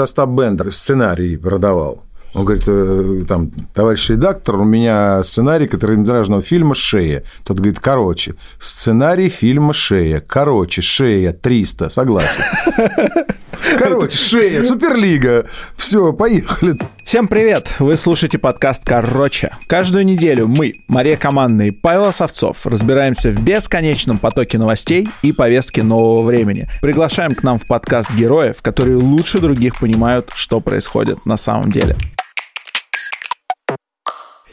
Остап Бендер сценарий продавал. Он говорит, э, там, товарищ редактор, у меня сценарий короткометражного фильма «Шея». Тот говорит, короче, сценарий фильма «Шея». Короче, «Шея» 300, согласен. Короче, «Шея», Суперлига. Все, поехали. Всем привет! Вы слушаете подкаст «Короче». Каждую неделю мы, Мария Командный и Павел Осовцов, разбираемся в бесконечном потоке новостей и повестки нового времени. Приглашаем к нам в подкаст героев, которые лучше других понимают, что происходит на самом деле.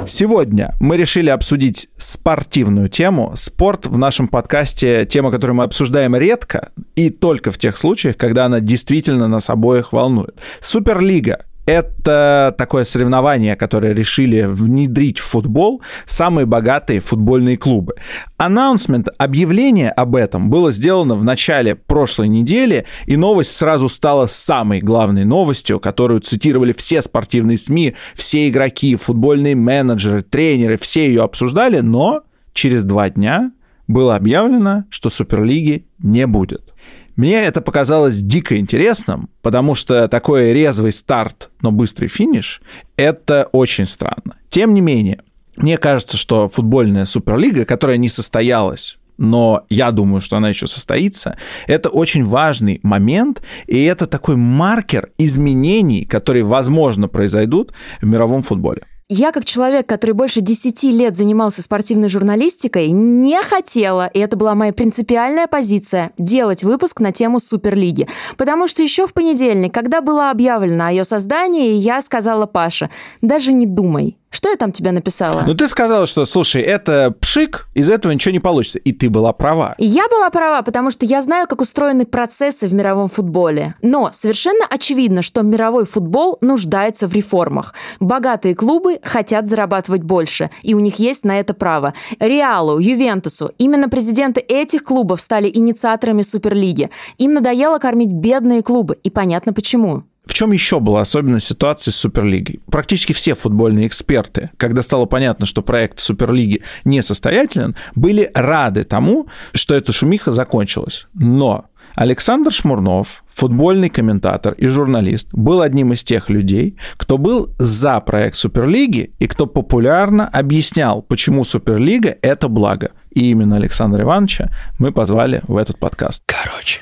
Сегодня мы решили обсудить спортивную тему. Спорт в нашем подкасте тема, которую мы обсуждаем редко и только в тех случаях, когда она действительно нас обоих волнует. Суперлига это такое соревнование, которое решили внедрить в футбол самые богатые футбольные клубы. Анонсмент, объявление об этом было сделано в начале прошлой недели, и новость сразу стала самой главной новостью, которую цитировали все спортивные СМИ, все игроки, футбольные менеджеры, тренеры, все ее обсуждали, но через два дня было объявлено, что Суперлиги не будет. Мне это показалось дико интересным, потому что такой резвый старт, но быстрый финиш — это очень странно. Тем не менее, мне кажется, что футбольная суперлига, которая не состоялась но я думаю, что она еще состоится. Это очень важный момент, и это такой маркер изменений, которые, возможно, произойдут в мировом футболе. Я, как человек, который больше 10 лет занимался спортивной журналистикой, не хотела, и это была моя принципиальная позиция, делать выпуск на тему Суперлиги. Потому что еще в понедельник, когда было объявлено о ее создании, я сказала Паше, даже не думай, что я там тебе написала? Ну, ты сказала, что, слушай, это пшик, из этого ничего не получится. И ты была права. И я была права, потому что я знаю, как устроены процессы в мировом футболе. Но совершенно очевидно, что мировой футбол нуждается в реформах. Богатые клубы хотят зарабатывать больше, и у них есть на это право. Реалу, Ювентусу, именно президенты этих клубов стали инициаторами Суперлиги. Им надоело кормить бедные клубы, и понятно почему. В чем еще была особенность ситуации с Суперлигой? Практически все футбольные эксперты, когда стало понятно, что проект Суперлиги несостоятелен, были рады тому, что эта шумиха закончилась. Но Александр Шмурнов, футбольный комментатор и журналист, был одним из тех людей, кто был за проект Суперлиги и кто популярно объяснял, почему Суперлига – это благо. И именно Александра Ивановича мы позвали в этот подкаст. Короче.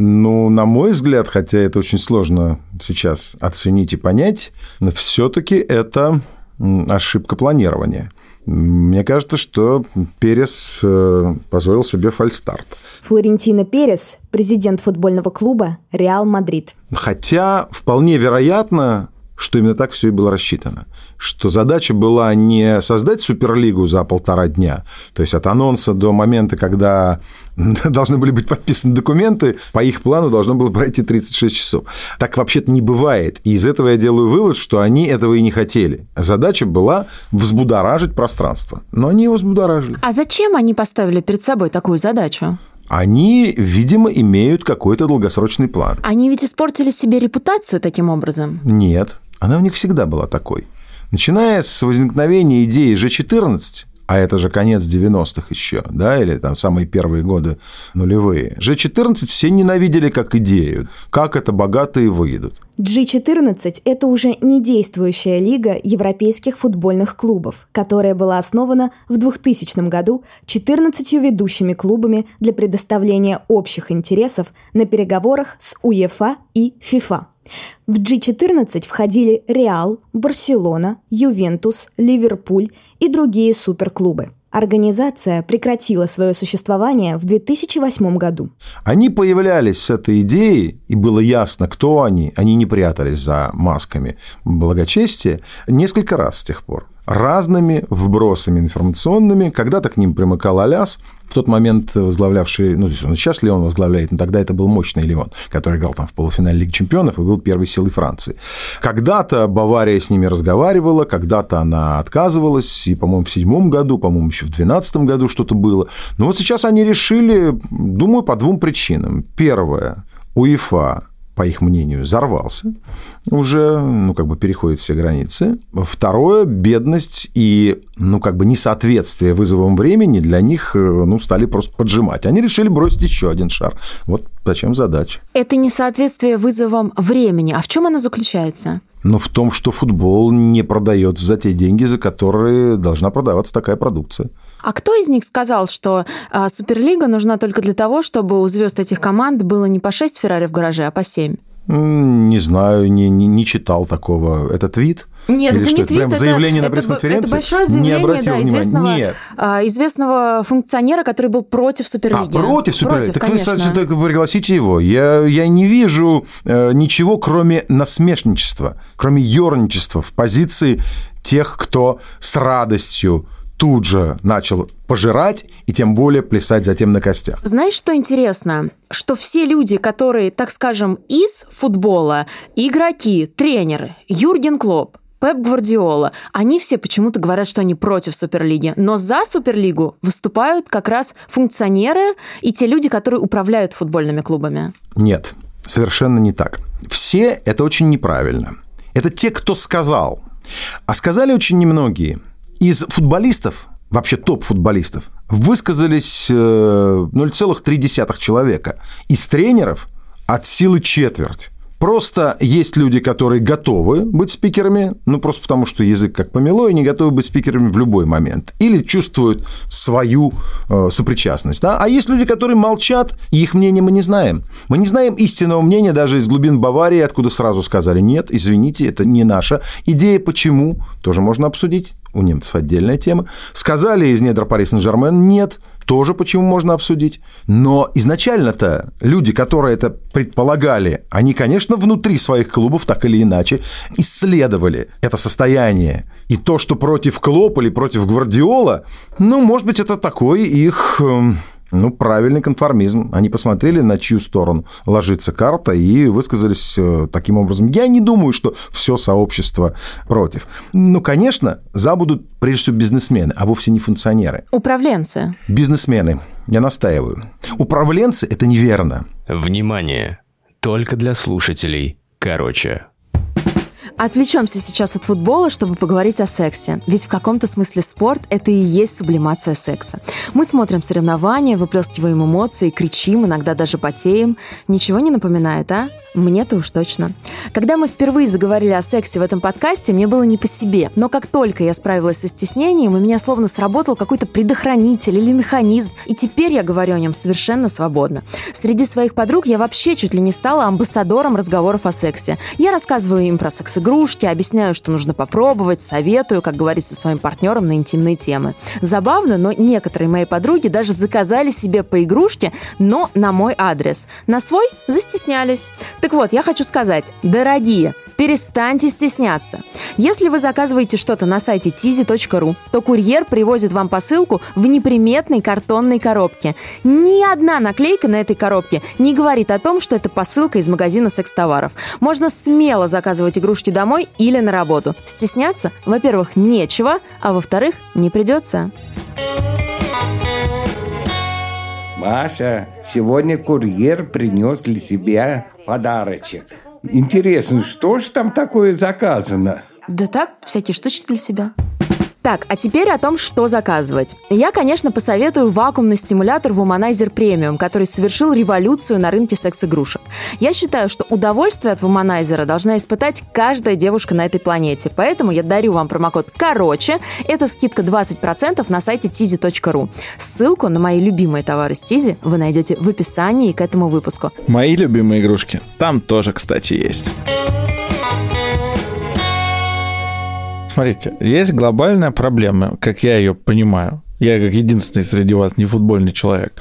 Ну, на мой взгляд, хотя это очень сложно сейчас оценить и понять, все-таки это ошибка планирования. Мне кажется, что Перес э, позволил себе фальстарт. Флорентино Перес, президент футбольного клуба «Реал Мадрид». Хотя вполне вероятно, что именно так все и было рассчитано. Что задача была не создать суперлигу за полтора дня, то есть от анонса до момента, когда должны были быть подписаны документы, по их плану должно было пройти 36 часов. Так вообще-то не бывает. И из этого я делаю вывод, что они этого и не хотели. Задача была взбудоражить пространство. Но они его взбудоражили. А зачем они поставили перед собой такую задачу? они, видимо, имеют какой-то долгосрочный план. Они ведь испортили себе репутацию таким образом? Нет. Она у них всегда была такой. Начиная с возникновения идеи G14, а это же конец 90-х еще, да, или там самые первые годы нулевые. G14 все ненавидели как идею, как это богатые выйдут. G14 – это уже не действующая лига европейских футбольных клубов, которая была основана в 2000 году 14 ведущими клубами для предоставления общих интересов на переговорах с УЕФА и ФИФА. В G14 входили Реал, Барселона, Ювентус, Ливерпуль и другие суперклубы. Организация прекратила свое существование в 2008 году. Они появлялись с этой идеей, и было ясно, кто они. Они не прятались за масками благочестия несколько раз с тех пор разными вбросами информационными. Когда-то к ним примыкал Аляс, в тот момент возглавлявший, ну, сейчас ли он возглавляет, но тогда это был мощный Леон, который играл там в полуфинале Лиги Чемпионов и был первой силой Франции. Когда-то Бавария с ними разговаривала, когда-то она отказывалась, и, по-моему, в седьмом году, по-моему, еще в двенадцатом году что-то было. Но вот сейчас они решили, думаю, по двум причинам. Первое, УЕФА по их мнению, взорвался, уже, ну, как бы переходит все границы. Второе, бедность и, ну, как бы несоответствие вызовам времени для них, э, ну, стали просто поджимать. Они решили бросить еще один шар. Вот зачем задача. Это несоответствие вызовам времени. А в чем оно заключается? Но в том, что футбол не продается за те деньги, за которые должна продаваться такая продукция. А кто из них сказал, что а, Суперлига нужна только для того, чтобы у звезд этих команд было не по 6 Феррари в гараже, а по 7? Не знаю, не, не, не читал такого. Это твит? Нет, Или это что, не твит, прям это, заявление это, на пресс-конференции? Это большое заявление, не обратил да, известного, Нет. а, известного функционера, который был против Суперлиги. А, против Суперлиги? Против, так конечно. вы, так пригласите его. Я, я не вижу э, ничего, кроме насмешничества, кроме ерничества в позиции тех, кто с радостью тут же начал пожирать и тем более плясать затем на костях. Знаешь, что интересно? Что все люди, которые, так скажем, из футбола, игроки, тренеры, Юрген Клоп, Пеп Гвардиола, они все почему-то говорят, что они против Суперлиги, но за Суперлигу выступают как раз функционеры и те люди, которые управляют футбольными клубами. Нет, совершенно не так. Все это очень неправильно. Это те, кто сказал. А сказали очень немногие. Из футболистов, вообще топ-футболистов, высказались э, 0,3 человека. Из тренеров от силы четверть. Просто есть люди, которые готовы быть спикерами, ну просто потому, что язык как помело, и не готовы быть спикерами в любой момент. Или чувствуют свою э, сопричастность. Да? А есть люди, которые молчат, и их мнение мы не знаем. Мы не знаем истинного мнения даже из глубин Баварии, откуда сразу сказали, нет, извините, это не наша идея. Почему? Тоже можно обсудить. У немцев отдельная тема. Сказали из недр Пари Сен-Жермен, нет, тоже почему можно обсудить. Но изначально-то люди, которые это предполагали, они, конечно, внутри своих клубов так или иначе исследовали это состояние. И то, что против Клоп или против Гвардиола, ну, может быть, это такой их эм, ну, правильный конформизм. Они посмотрели, на чью сторону ложится карта, и высказались э, таким образом. Я не думаю, что все сообщество против. Ну, конечно, за будут прежде всего бизнесмены, а вовсе не функционеры. Управленцы. Бизнесмены. Я настаиваю. Управленцы – это неверно. Внимание! Только для слушателей. Короче. Отвлечемся сейчас от футбола, чтобы поговорить о сексе. Ведь в каком-то смысле спорт – это и есть сублимация секса. Мы смотрим соревнования, выплескиваем эмоции, кричим, иногда даже потеем. Ничего не напоминает, а? Мне-то уж точно. Когда мы впервые заговорили о сексе в этом подкасте, мне было не по себе. Но как только я справилась со стеснением, у меня словно сработал какой-то предохранитель или механизм, и теперь я говорю о нем совершенно свободно. Среди своих подруг я вообще чуть ли не стала амбассадором разговоров о сексе. Я рассказываю им про секс-игрушки, объясняю, что нужно попробовать, советую, как говорить со своим партнером на интимные темы. Забавно, но некоторые мои подруги даже заказали себе по игрушке, но на мой адрес. На свой застеснялись. Так вот, я хочу сказать, дорогие, перестаньте стесняться. Если вы заказываете что-то на сайте tizi.ru, то курьер привозит вам посылку в неприметной картонной коробке. Ни одна наклейка на этой коробке не говорит о том, что это посылка из магазина секс-товаров. Можно смело заказывать игрушки домой или на работу. Стесняться, во-первых, нечего, а во-вторых, не придется. Маша, сегодня курьер принес для себя подарочек. Интересно, что ж там такое заказано? Да так, всякие штучки для себя. Так, а теперь о том, что заказывать. Я, конечно, посоветую вакуумный стимулятор Womanizer Premium, который совершил революцию на рынке секс-игрушек. Я считаю, что удовольствие от Womanizer должна испытать каждая девушка на этой планете. Поэтому я дарю вам промокод «Короче». Это скидка 20% на сайте tizi.ru. Ссылку на мои любимые товары с Tizi вы найдете в описании к этому выпуску. Мои любимые игрушки там тоже, кстати, есть. Смотрите, есть глобальная проблема, как я ее понимаю. Я как единственный среди вас не футбольный человек.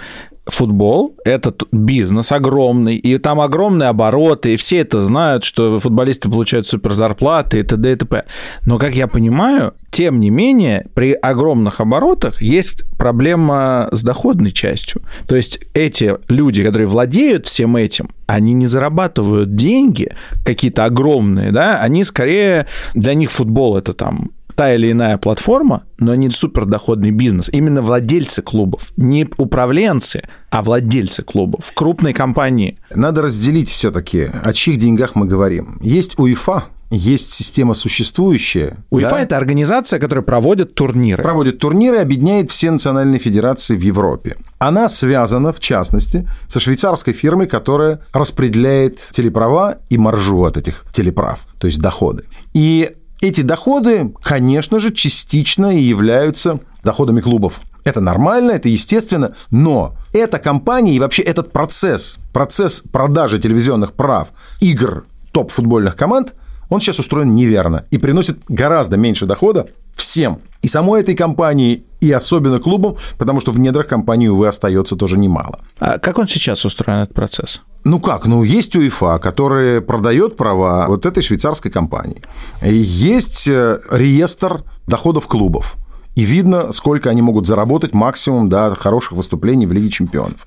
Футбол – это бизнес огромный, и там огромные обороты, и все это знают, что футболисты получают супер зарплаты и т.д. и т.п. Но, как я понимаю, тем не менее, при огромных оборотах есть проблема с доходной частью. То есть эти люди, которые владеют всем этим, они не зарабатывают деньги какие-то огромные, да, они скорее, для них футбол это там та или иная платформа, но не супердоходный бизнес. Именно владельцы клубов, не управленцы, а владельцы клубов, крупные компании. Надо разделить все-таки, о чьих деньгах мы говорим. Есть УЕФА, есть система существующая. УЕФА да? это организация, которая проводит турниры. Проводит турниры, объединяет все национальные федерации в Европе. Она связана, в частности, со швейцарской фирмой, которая распределяет телеправа и маржу от этих телеправ, то есть доходы. И эти доходы, конечно же, частично и являются доходами клубов. Это нормально, это естественно, но эта компания и вообще этот процесс, процесс продажи телевизионных прав игр топ-футбольных команд, он сейчас устроен неверно и приносит гораздо меньше дохода всем. И самой этой компании, и особенно клубам, потому что в недрах компании, увы, остается тоже немало. А как он сейчас устроен, этот процесс? Ну как? Ну, есть УЕФА, который продает права вот этой швейцарской компании. Есть э, реестр доходов клубов. И видно, сколько они могут заработать максимум до хороших выступлений в Лиге чемпионов.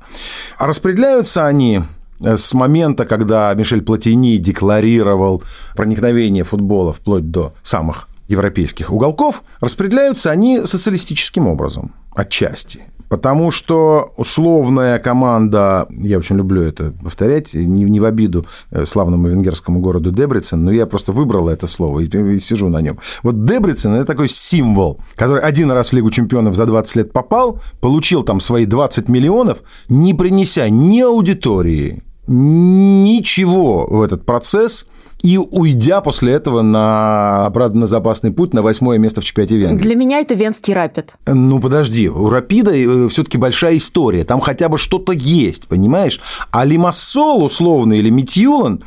А распределяются они с момента, когда Мишель Платини декларировал проникновение футбола вплоть до самых европейских уголков, распределяются они социалистическим образом, отчасти. Потому что условная команда, я очень люблю это повторять, не, не в обиду э, славному венгерскому городу Дебрицен, но я просто выбрал это слово и, и сижу на нем. Вот Дебрицен – это такой символ, который один раз в Лигу чемпионов за 20 лет попал, получил там свои 20 миллионов, не принеся ни аудитории, ничего в этот процесс – и уйдя после этого на обратно на запасный путь на восьмое место в чемпионате Венгрии. Для меня это венский рапид. Ну, подожди, у Рапида э, все-таки большая история, там хотя бы что-то есть, понимаешь? А Лимассол, условно, или Митьюлан,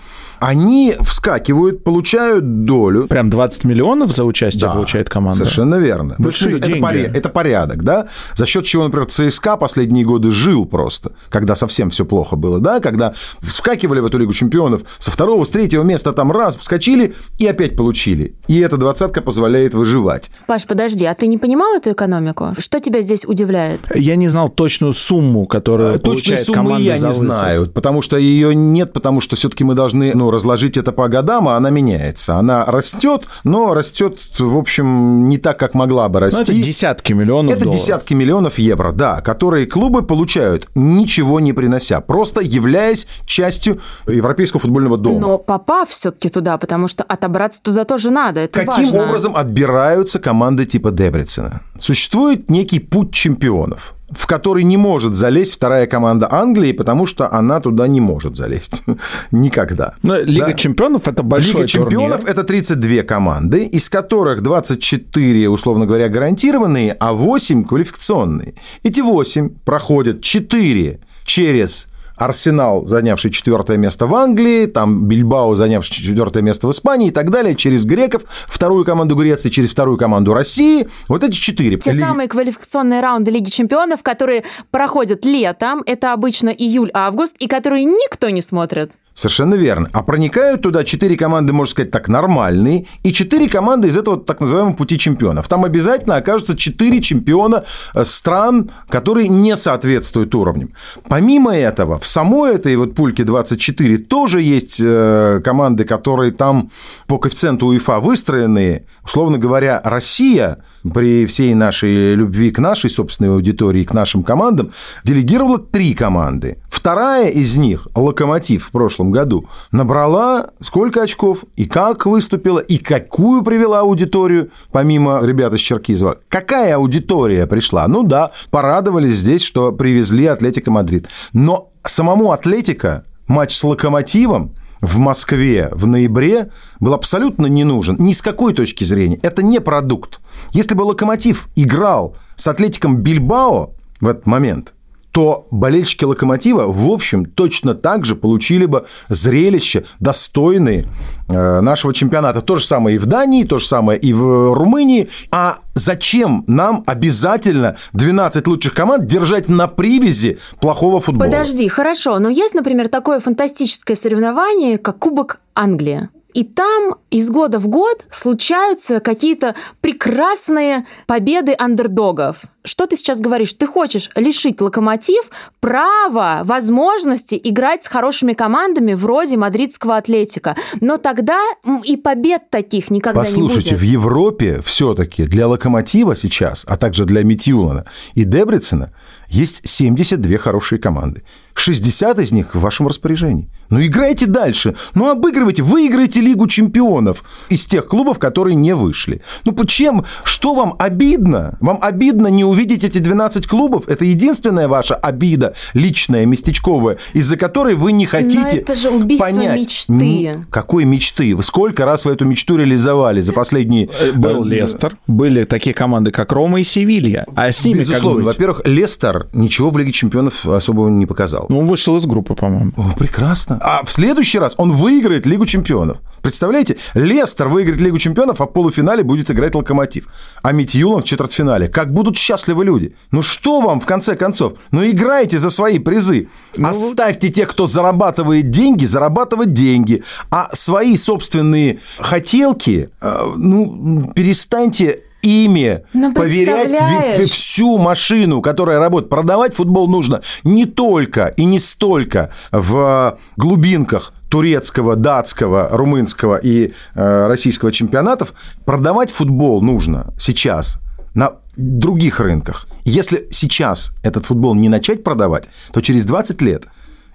они вскакивают, получают долю. Прям 20 миллионов за участие Да, получает команда? Совершенно верно. Большие это, деньги. поря- это порядок, да? За счет чего, например, ЦСКА последние годы жил просто, когда совсем все плохо было, да? Когда вскакивали в эту Лигу чемпионов со второго, с третьего места там раз, вскочили и опять получили. И эта двадцатка позволяет выживать. Паш, подожди, а ты не понимал эту экономику? Что тебя здесь удивляет? Я не знал точную сумму, которую Точной получает суммы команда я за не знаю, потому что ее нет, потому что все-таки мы должны ну, разложить это по годам, а она меняется. Она растет, но растет, в общем, не так, как могла бы Ну, расти. это десятки миллионов Это долларов. десятки миллионов евро, да, которые клубы получают, ничего не принося, просто являясь частью Европейского футбольного дома. Но попав все-таки туда, потому что отобраться туда тоже надо, это Каким важно. образом отбираются команды типа Дебрицена? Существует некий путь чемпионов в который не может залезть вторая команда Англии, потому что она туда не может залезть. Никогда. Но Лига Да. чемпионов это большой Лига чемпионов турнир. это 32 команды, из которых 24, условно говоря, гарантированные, а 8 квалификационные. Эти 8 проходят 4 через Арсенал, занявший четвертое место в Англии, там Бильбао, занявший четвертое место в Испании и так далее, через греков, вторую команду Греции, через вторую команду России. Вот эти четыре. Те Ли- самые квалификационные раунды Лиги Чемпионов, которые проходят летом, это обычно июль-август, и которые никто не смотрит. Совершенно верно. А проникают туда четыре команды, можно сказать так, нормальные, и четыре команды из этого так называемого пути чемпионов. Там обязательно окажутся четыре чемпиона э, стран, которые не соответствуют уровням. Помимо этого, в самой этой вот пульке 24 тоже есть э, команды, которые там по коэффициенту УЕФА выстроены. Условно говоря, Россия при всей нашей любви к нашей собственной аудитории, к нашим командам, делегировала три команды. Вторая из них, «Локомотив» в прошлом году, набрала сколько очков и как выступила, и какую привела аудиторию, помимо ребят из Черкизова. Какая аудитория пришла? Ну да, порадовались здесь, что привезли Атлетика Мадрид. Но самому Атлетика матч с «Локомотивом» в Москве в ноябре был абсолютно не нужен ни с какой точки зрения. Это не продукт. Если бы «Локомотив» играл с «Атлетиком Бильбао» в этот момент, то болельщики «Локомотива», в общем, точно так же получили бы зрелище, достойные э, нашего чемпионата. То же самое и в Дании, то же самое и в Румынии. А зачем нам обязательно 12 лучших команд держать на привязи плохого футбола? Подожди, хорошо, но есть, например, такое фантастическое соревнование, как Кубок Англии. И там из года в год случаются какие-то прекрасные победы андердогов. Что ты сейчас говоришь? Ты хочешь лишить локомотив права, возможности играть с хорошими командами вроде мадридского атлетика. Но тогда и побед таких никогда Послушайте, не будет. в Европе все-таки для локомотива сейчас, а также для Митюлана и Дебрицена есть 72 хорошие команды. 60 из них в вашем распоряжении. Ну, играйте дальше. Ну, обыгрывайте, выиграйте Лигу чемпионов из тех клубов, которые не вышли. Ну, почему? Что вам обидно? Вам обидно не увидеть эти 12 клубов? Это единственная ваша обида, личная, местечковая, из-за которой вы не хотите Но это же убийство понять. мечты. М, Какой мечты? Вы сколько раз вы эту мечту реализовали за последние... Был э, Лестер, были такие команды, как Рома и Севилья. А с ними Безусловно. Во-первых, Лестер ничего в Лиге чемпионов особого не показал. Ну, он вышел из группы, по-моему. О, прекрасно. А в следующий раз он выиграет Лигу чемпионов. Представляете? Лестер выиграет Лигу чемпионов, а в полуфинале будет играть Локомотив. А Митьюлан в четвертьфинале. Как будут счастливы люди. Ну что вам, в конце концов? Ну играйте за свои призы. Оставьте тех, кто зарабатывает деньги, зарабатывать деньги. А свои собственные хотелки, э, ну, перестаньте ими Ну, поверять всю машину, которая работает. Продавать футбол нужно не только и не столько в глубинках турецкого, датского, румынского и э, российского чемпионатов. Продавать футбол нужно сейчас на других рынках. Если сейчас этот футбол не начать продавать, то через 20 лет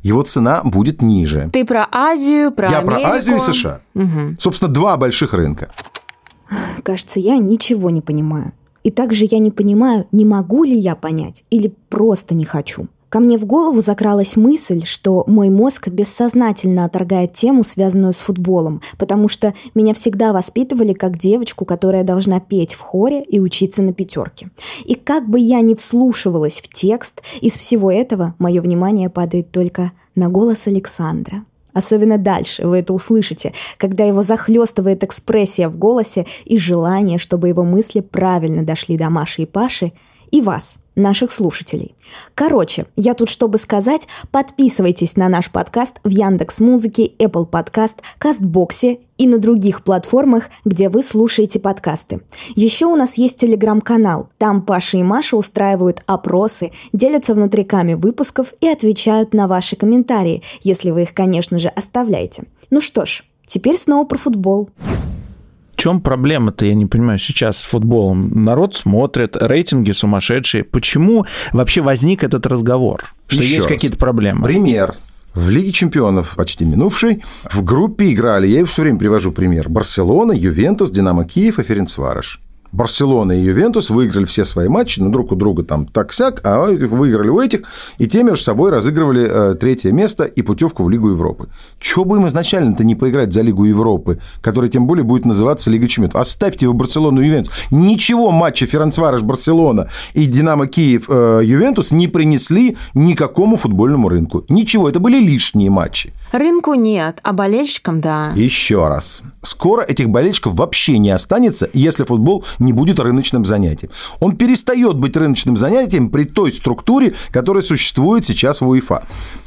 его цена будет ниже. Ты про Азию, про Я Америку. про Азию и США. Собственно, два больших рынка. Кажется, я ничего не понимаю. И также я не понимаю, не могу ли я понять или просто не хочу. Ко мне в голову закралась мысль, что мой мозг бессознательно отторгает тему, связанную с футболом, потому что меня всегда воспитывали как девочку, которая должна петь в хоре и учиться на пятерке. И как бы я ни вслушивалась в текст, из всего этого мое внимание падает только на голос Александра. Особенно дальше вы это услышите, когда его захлестывает экспрессия в голосе и желание, чтобы его мысли правильно дошли до Маши и Паши и вас, наших слушателей. Короче, я тут, чтобы сказать, подписывайтесь на наш подкаст в Яндекс Музыке, Apple Podcast, Кастбоксе и на других платформах, где вы слушаете подкасты. Еще у нас есть телеграм-канал. Там Паша и Маша устраивают опросы, делятся внутриками выпусков и отвечают на ваши комментарии, если вы их, конечно же, оставляете. Ну что ж, теперь снова про футбол. В чем проблема-то, я не понимаю, сейчас с футболом? Народ смотрит, рейтинги сумасшедшие. Почему вообще возник этот разговор? Что Еще есть какие-то проблемы? Пример. В Лиге чемпионов, почти минувшей, в группе играли, я все время привожу пример, Барселона, Ювентус, Динамо Киев и Ференцвареш. Барселона и Ювентус выиграли все свои матчи, ну, друг у друга там так-сяк, а выиграли у этих, и те между собой разыгрывали э, третье место и путевку в Лигу Европы. Чего бы им изначально-то не поиграть за Лигу Европы, которая тем более будет называться Лига Чемпионов? Оставьте его Барселону и Ювентус. Ничего матча Ференцвареш Барселона и Динамо Киев э, Ювентус не принесли никакому футбольному рынку. Ничего, это были лишние матчи. Рынку нет, а болельщикам да. Еще раз. Скоро этих болельщиков вообще не останется, если футбол не будет рыночным занятием. Он перестает быть рыночным занятием при той структуре, которая существует сейчас в УЕФА.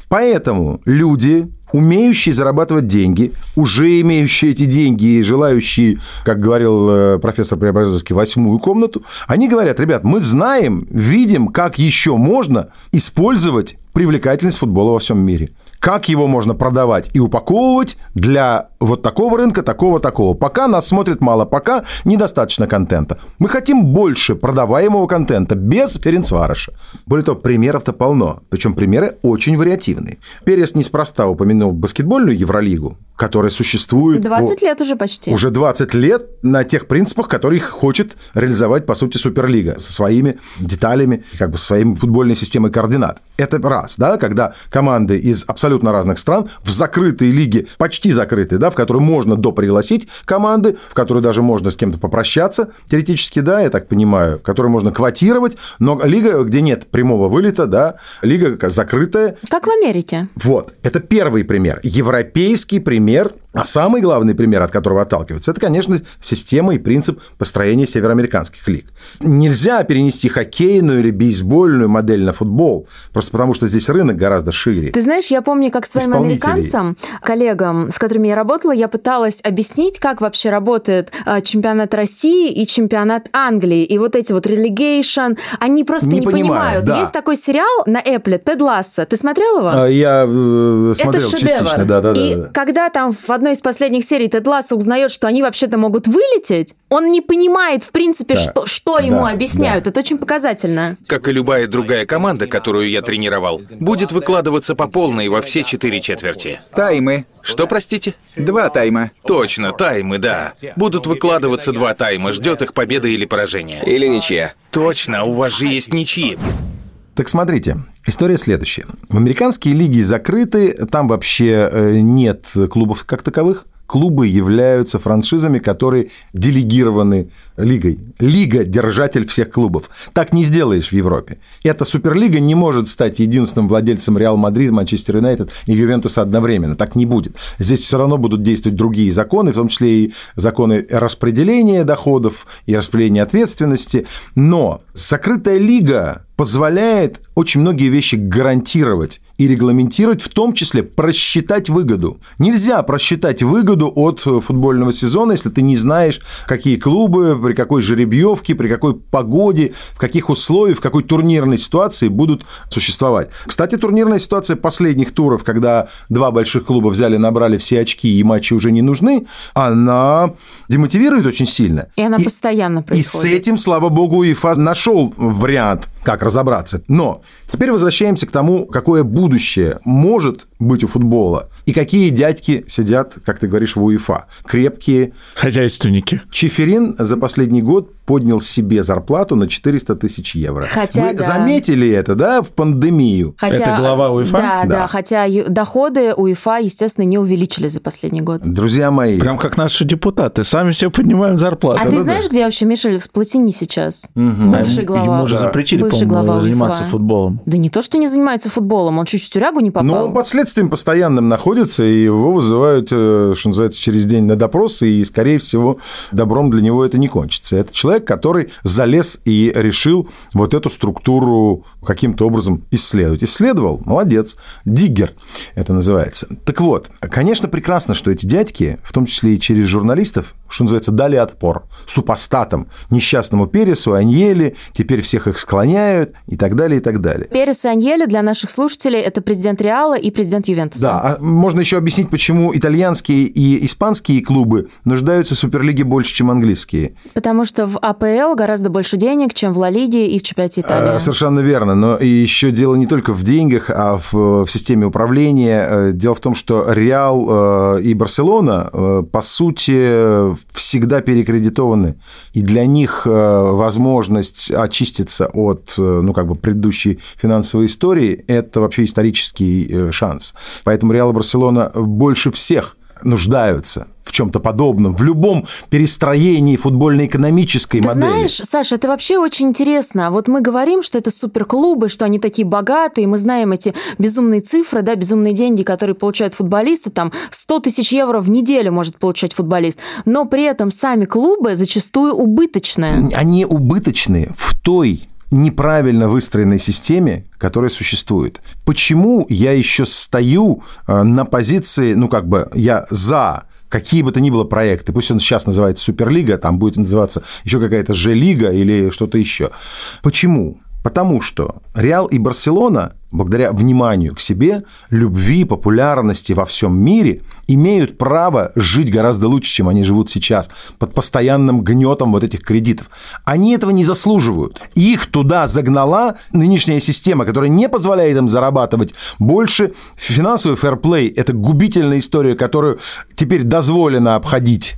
Поэтому люди, умеющие зарабатывать деньги, уже имеющие эти деньги и желающие, как говорил э, профессор Преобразовский, восьмую комнату, они говорят, ребят, мы знаем, видим, как еще можно использовать привлекательность футбола во всем мире как его можно продавать и упаковывать для вот такого рынка, такого, такого. Пока нас смотрит мало, пока недостаточно контента. Мы хотим больше продаваемого контента без Ференцвараша. Более того, примеров-то полно. Причем примеры очень вариативные. Перес неспроста упомянул баскетбольную Евролигу, которая существует... 20 лет уже почти. Уже 20 лет на тех принципах, которые хочет реализовать, по сути, Суперлига со своими деталями, как бы своей футбольной системой координат. Это раз, да, когда команды из абсолютно разных стран в закрытые лиги, почти закрытые, да, в которые можно допригласить команды, в которые даже можно с кем-то попрощаться, теоретически, да, я так понимаю, в которые можно квотировать, но лига, где нет прямого вылета, да, лига закрытая, Как в Америке. вот, это первый пример. Европейский пример А самый главный пример, от которого отталкиваются, это, конечно, система и принцип построения североамериканских лиг. Нельзя перенести хоккейную или бейсбольную модель на футбол, просто потому что здесь рынок гораздо шире. Ты знаешь, я помню, как своим американцам, коллегам, с которыми я работала, я пыталась объяснить, как вообще работает э, чемпионат России и чемпионат Англии. И вот эти вот relegation, они просто не, не понимают. понимают. Да. Есть такой сериал на Apple, Тед Ласса. Ты смотрел его? А, я э, смотрел это шедевр. частично, да, да, и да. когда там в одной из последних серий Тед Ласса узнает, что они вообще-то могут вылететь, он не понимает, в принципе, да. что, что да. ему объясняют. Да. Это очень показательно. Как и любая другая команда, которую я тренировал, будет выкладываться по полной во все четыре четверти. Таймы. Что, простите? Два тайма. Точно, таймы, да. Будут выкладываться два тайма, ждет их победа или поражение. Или ничья. Точно, у вас же есть ничьи. Так смотрите, история следующая. В американские лиги закрыты, там вообще э, нет клубов как таковых клубы являются франшизами, которые делегированы лигой. Лига – держатель всех клубов. Так не сделаешь в Европе. Эта Суперлига не может стать единственным владельцем Реал Мадрид, Манчестер Юнайтед и Ювентуса одновременно. Так не будет. Здесь все равно будут действовать другие законы, в том числе и законы распределения доходов и распределения ответственности. Но закрытая лига позволяет очень многие вещи гарантировать и регламентировать, в том числе просчитать выгоду. Нельзя просчитать выгоду от футбольного сезона, если ты не знаешь, какие клубы, при какой жеребьевке, при какой погоде, в каких условиях, в какой турнирной ситуации будут существовать. Кстати, турнирная ситуация последних туров, когда два больших клуба взяли, набрали все очки и матчи уже не нужны, она демотивирует очень сильно. И она и, постоянно происходит. И с этим, слава богу, УЕФА нашел вариант, как разобраться. Но теперь возвращаемся к тому, какое будущее может быть у футбола. И какие дядьки сидят, как ты говоришь, в УЕФА. Крепкие. Хозяйственники. Чеферин за последний год поднял себе зарплату на 400 тысяч евро. Хотя, Вы да. заметили это, да, в пандемию? Хотя, это глава УЕФА? Да, да, да, хотя доходы УЕФА, естественно, не увеличились за последний год. Друзья мои. Прям как наши депутаты, сами себе поднимаем зарплату. А да, ты да, знаешь, где вообще Мишель Сплатини сейчас? Угу. Бывший глава. Ему же запретили, Бывший глава заниматься футболом. Да не то, что не занимается футболом, он чуть в тюрягу не попал. Но он под следствием постоянным находится, и его вызывают, э, что называется, через день на допрос, и, скорее всего, добром для него это не кончится. Это человек, который залез и решил вот эту структуру каким-то образом исследовать. Исследовал, молодец, диггер это называется. Так вот, конечно, прекрасно, что эти дядьки, в том числе и через журналистов, что называется, дали отпор супостатам, несчастному Пересу, Аньели, теперь всех их склоняют и так далее, и так далее. Перес и Аньели для наших слушателей – это президент Реала и президент Ювентуса. Да, а можно еще объяснить, почему итальянские и испанские клубы нуждаются в Суперлиге больше, чем английские. Потому что в АПЛ гораздо больше денег, чем в Ла Лиге и в чемпионате Италии. Совершенно верно, но еще дело не только в деньгах, а в, в системе управления. Э, дело в том, что Реал э, и Барселона, э, по сути, всегда перекредитованы, и для них возможность очиститься от, ну, как бы предыдущей финансовой истории – это вообще исторический шанс. Поэтому Реал и Барселона больше всех нуждаются в чем-то подобном, в любом перестроении футбольно-экономической Ты модели. знаешь, Саша, это вообще очень интересно. Вот мы говорим, что это суперклубы, что они такие богатые, мы знаем эти безумные цифры, да, безумные деньги, которые получают футболисты, там 100 тысяч евро в неделю может получать футболист, но при этом сами клубы зачастую убыточные. Они убыточные в той неправильно выстроенной системе, которая существует. Почему я еще стою э, на позиции, ну как бы я за какие бы то ни было проекты, пусть он сейчас называется Суперлига, там будет называться еще какая-то Ж-лига или что-то еще. Почему? Потому что Реал и Барселона, благодаря вниманию к себе, любви, популярности во всем мире, имеют право жить гораздо лучше, чем они живут сейчас, под постоянным гнетом вот этих кредитов. Они этого не заслуживают. Их туда загнала нынешняя система, которая не позволяет им зарабатывать больше. Финансовый фэрплей – это губительная история, которую теперь дозволено обходить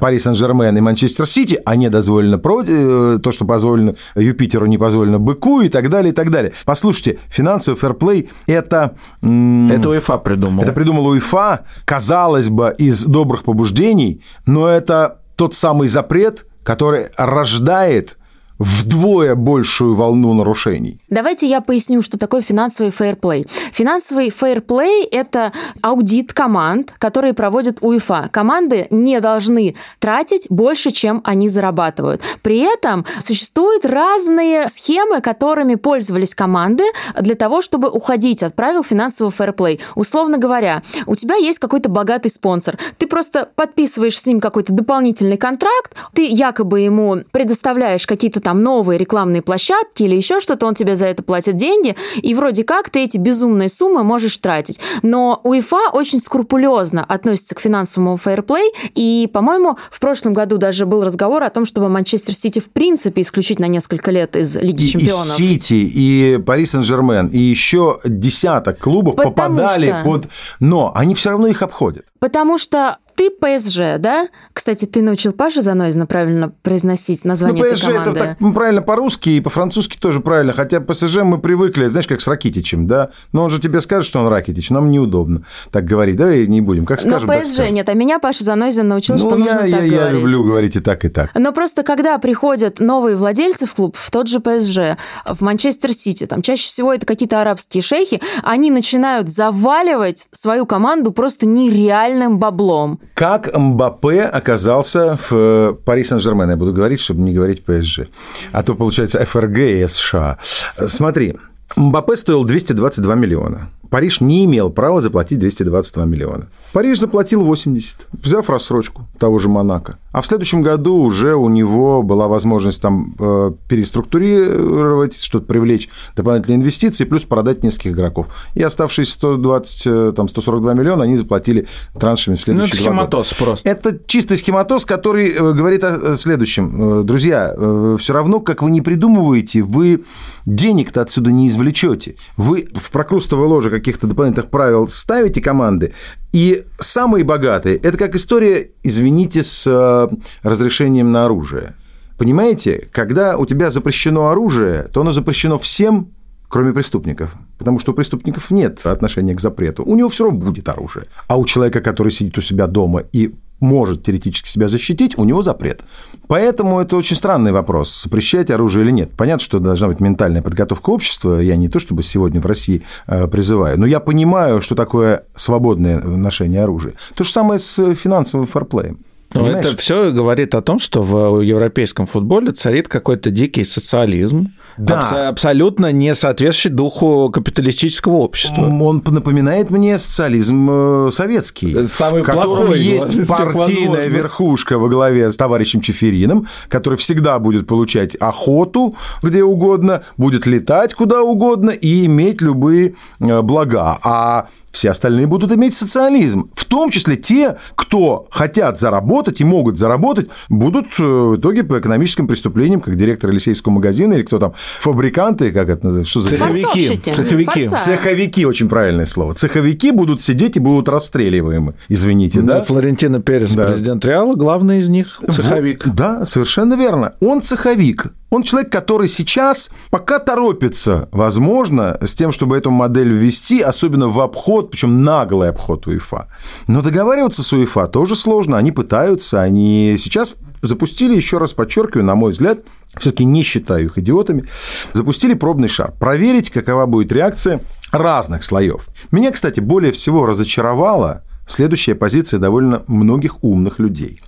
Пари Сен-Жермен и Манчестер Сити, а не дозволено. Э, то, что позволено Юпитеру, не позволено быку и так далее, и так далее. Послушайте, финансовый фэрплей – это... Это УЕФА придумал. Это придумал УЕФА, казалось бы, из добрых побуждений, но это тот самый запрет, который рождает вдвое большую волну нарушений. Давайте я поясню, что такое финансовый фейерплей. Финансовый фейерплей – это аудит команд, которые проводят УЕФА. Команды не должны тратить больше, чем они зарабатывают. При этом существуют разные схемы, которыми пользовались команды для того, чтобы уходить от правил финансового фейерплей. Условно говоря, у тебя есть какой-то богатый спонсор. Ты просто подписываешь с ним какой-то дополнительный контракт, ты якобы ему предоставляешь какие-то там новые рекламные площадки или еще что-то, он тебе за это платит деньги, и вроде как ты эти безумные суммы можешь тратить. Но УЕФА очень скрупулезно относится к финансовому фейерплей, и, по-моему, в прошлом году даже был разговор о том, чтобы Манчестер Сити в принципе исключить на несколько лет из Лиги И, и Чемпионов. Сити, и Пари Сен-Жермен, и еще десяток клубов Потому попадали что- под... Но они все равно их обходят. Потому что ты ПСЖ, да? Кстати, ты научил Пашу Занозина правильно произносить Ну, название этой ПСЖ это команды. так ну, правильно по-русски и по-французски тоже правильно. Хотя ПСЖ мы привыкли, знаешь, как с Ракитичем, да? Но он же тебе скажет, что он Ракитич, нам неудобно так говорить. Давай не будем, как Но скажем, так ПСЖ нет, а меня Паша Занозин научил, Ну, что я, нужно я, так я говорить. люблю говорить и так, и так. Но просто когда приходят новые владельцы в клуб, в тот же ПСЖ, в Манчестер Сити, там чаще всего это какие-то арабские шейхи, они начинают заваливать свою команду просто нереальным баблом. Как Мбаппе оказался в э, Пари Сен-Жермен? Я буду говорить, чтобы не говорить ПСЖ. А то получается ФРГ и США. Смотри, Мбаппе стоил 222 миллиона. Париж не имел права заплатить 222 миллиона. Париж заплатил 80, взяв рассрочку того же Монако. А в следующем году уже у него была возможность там э, переструктурировать, что-то привлечь дополнительные инвестиции, плюс продать нескольких игроков. И оставшиеся 120, э, там, 142 миллиона они заплатили траншами в Ну, следующие это два года. схематоз просто. Это чистый схематоз, который э, говорит о э, следующем. Друзья, все равно, как вы не придумываете, вы денег-то отсюда не извлечете. Вы в прокрустовое ложе каких-то дополнительных правил ставите команды, и самые богатые – это как история, извините, с э, разрешением на оружие. Понимаете, когда у тебя запрещено оружие, то оно запрещено всем, кроме преступников. Потому что у преступников нет отношения к запрету. У него все равно будет оружие. А у человека, который сидит у себя дома и может теоретически себя защитить, у него запрет. Поэтому это очень странный вопрос, запрещать оружие или нет. Понятно, что должна быть ментальная подготовка общества. Я не то чтобы сегодня в России э, призываю, но я понимаю, что такое свободное ношение оружия. То же самое с финансовым форплеем. Ну, это все говорит о том, что в европейском футболе царит какой-то дикий социализм, Да. абс- абсолютно не соответствующий духу капиталистического общества. Он напоминает мне социализм э, советский, Самый в котором плохой, есть партийная возможных. верхушка во главе с товарищем Чефериным, который всегда будет получать охоту где угодно, будет летать куда угодно и иметь любые э, блага. А все остальные будут иметь социализм. В том числе те, кто хотят заработать и могут заработать, будут э, в итоге по экономическим преступлениям, как директор Елисейского магазина или кто там, фабриканты, как это называется, что за Цеховики. Цеховики. Цеховики очень правильное слово. Цеховики будут сидеть и будут расстреливаемы. Извините, Ну, да? Флорентино Перес, Да. президент Реала, главный из них цеховик. Вот, да, совершенно верно. Он цеховик. Он человек, который сейчас пока торопится, возможно, с тем, чтобы эту модель ввести, особенно в обход, причем наглый обход УЕФА. Но договариваться с УЕФА тоже сложно. Они пытаются, они сейчас запустили, еще раз подчеркиваю, на мой взгляд, все-таки не считаю их идиотами, запустили пробный шар. Проверить, какова будет реакция разных слоев. Меня, кстати, более всего разочаровала следующая позиция довольно многих умных людей.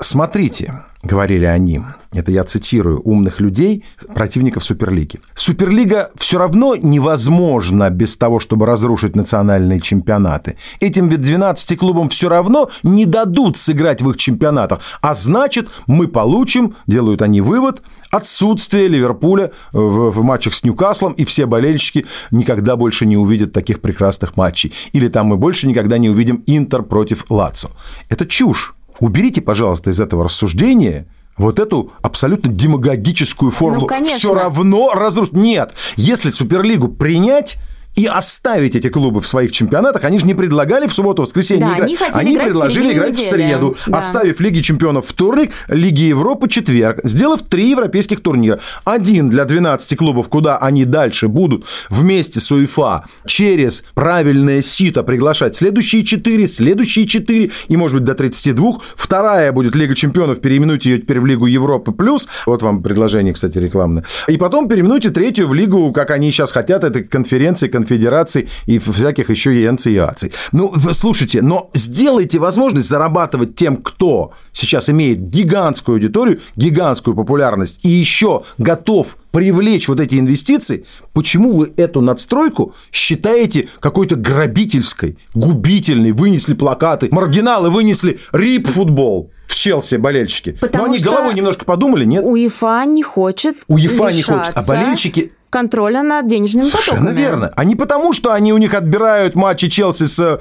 Смотрите, говорили они, это я цитирую, умных людей, противников Суперлиги. Суперлига все равно невозможна без того, чтобы разрушить национальные чемпионаты. Этим ведь 12 клубам все равно не дадут сыграть в их чемпионатах. А значит, мы получим, делают они вывод, отсутствие Ливерпуля в, в матчах с Ньюкаслом, и все болельщики никогда больше не увидят таких прекрасных матчей. Или там мы больше никогда не увидим Интер против Лацо. Это чушь. Уберите, пожалуйста, из этого рассуждения вот эту абсолютно демагогическую формулу. Ну, конечно. Все равно разрушить. Нет, если Суперлигу принять, и оставить эти клубы в своих чемпионатах. Они же не предлагали в субботу-воскресенье Да, играть. они хотели играть в предложили середине играть в недели. среду, Да. оставив Лиги чемпионов вторник, Лиги Европы четверг, сделав три европейских турнира. Один для 12 клубов, куда они дальше будут вместе с УЕФА через правильное сито приглашать следующие четыре, следующие четыре и, может быть, до 32. Вторая будет Лига чемпионов, переименуйте ее теперь в Лигу Европы плюс. Вот вам предложение, кстати, рекламное. И потом переименуйте третью в Лигу, как они сейчас хотят, это конференции, конфедераций и всяких еще и. Ну, слушайте, но сделайте возможность зарабатывать тем, кто сейчас имеет гигантскую аудиторию, гигантскую популярность и еще готов привлечь вот эти инвестиции, почему вы эту надстройку считаете какой-то грабительской, губительной? Вынесли плакаты, маргиналы вынесли рип-футбол в Челси болельщики. Потому Но они головой немножко подумали, нет? УЕФА не хочет УЕФА не хочет, а болельщики контроля над денежными Совершенно потоками. верно. А не потому, что они у них отбирают матчи Челси с э,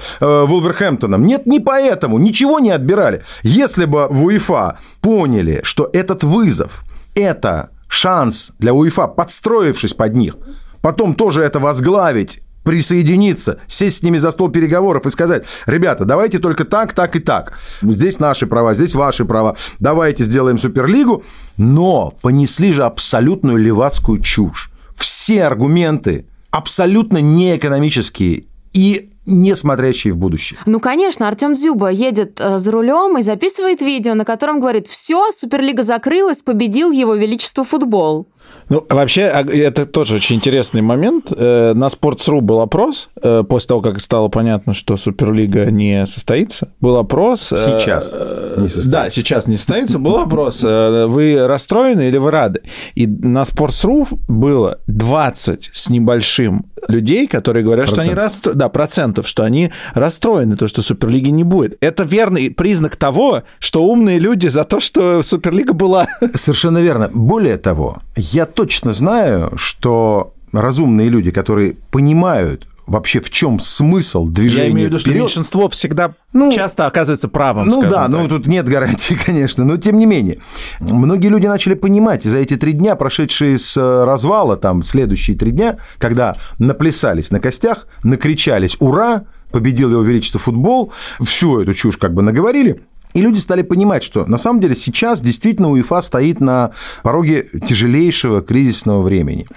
Вулверхэмптоном. Нет, не поэтому. Ничего не отбирали. Если бы в УЕФА поняли, что этот вызов – это шанс для УЕФА, подстроившись под них, потом тоже это возглавить, присоединиться, сесть с ними за стол переговоров и сказать, ребята, давайте только так, так и так. Здесь наши права, здесь ваши права. Давайте сделаем Суперлигу. Но понесли же абсолютную левацкую чушь. Все аргументы абсолютно неэкономические и не смотрящие в будущее. Ну, конечно, Артем Дзюба едет э, за рулем и записывает видео, на котором говорит, все, Суперлига закрылась, победил его величество футбол. Ну, вообще, а, это тоже очень интересный момент. Э, На Sports.ru был опрос, э, после того, как стало понятно, что Суперлига не состоится. Был опрос... э, Сейчас не состоится. Да, сейчас не состоится. Был опрос, вы расстроены или вы рады? И на Sports.ru было 20 с небольшим людей, которые говорят, что они Процентов. расстроены. Да, процентов, что они расстроены, то, что Суперлиги не будет. Это верный признак того, что умные люди за то, что Суперлига была. Совершенно верно. Более того, я точно знаю, что разумные люди, которые понимают вообще в чем смысл движения Я имею в виду, что вперед, меньшинство всегда Ну, часто оказывается правым. Ну да, так. ну тут нет гарантии, конечно, но тем не менее. Многие люди начали понимать, за эти три дня, прошедшие с э, развала, там, следующие три дня, когда наплясались на костях, накричались «Ура!», победил его величество футбол, всю эту чушь как бы наговорили, и люди стали понимать, что на самом деле сейчас действительно УЕФА стоит на пороге тяжелейшего кризисного времени.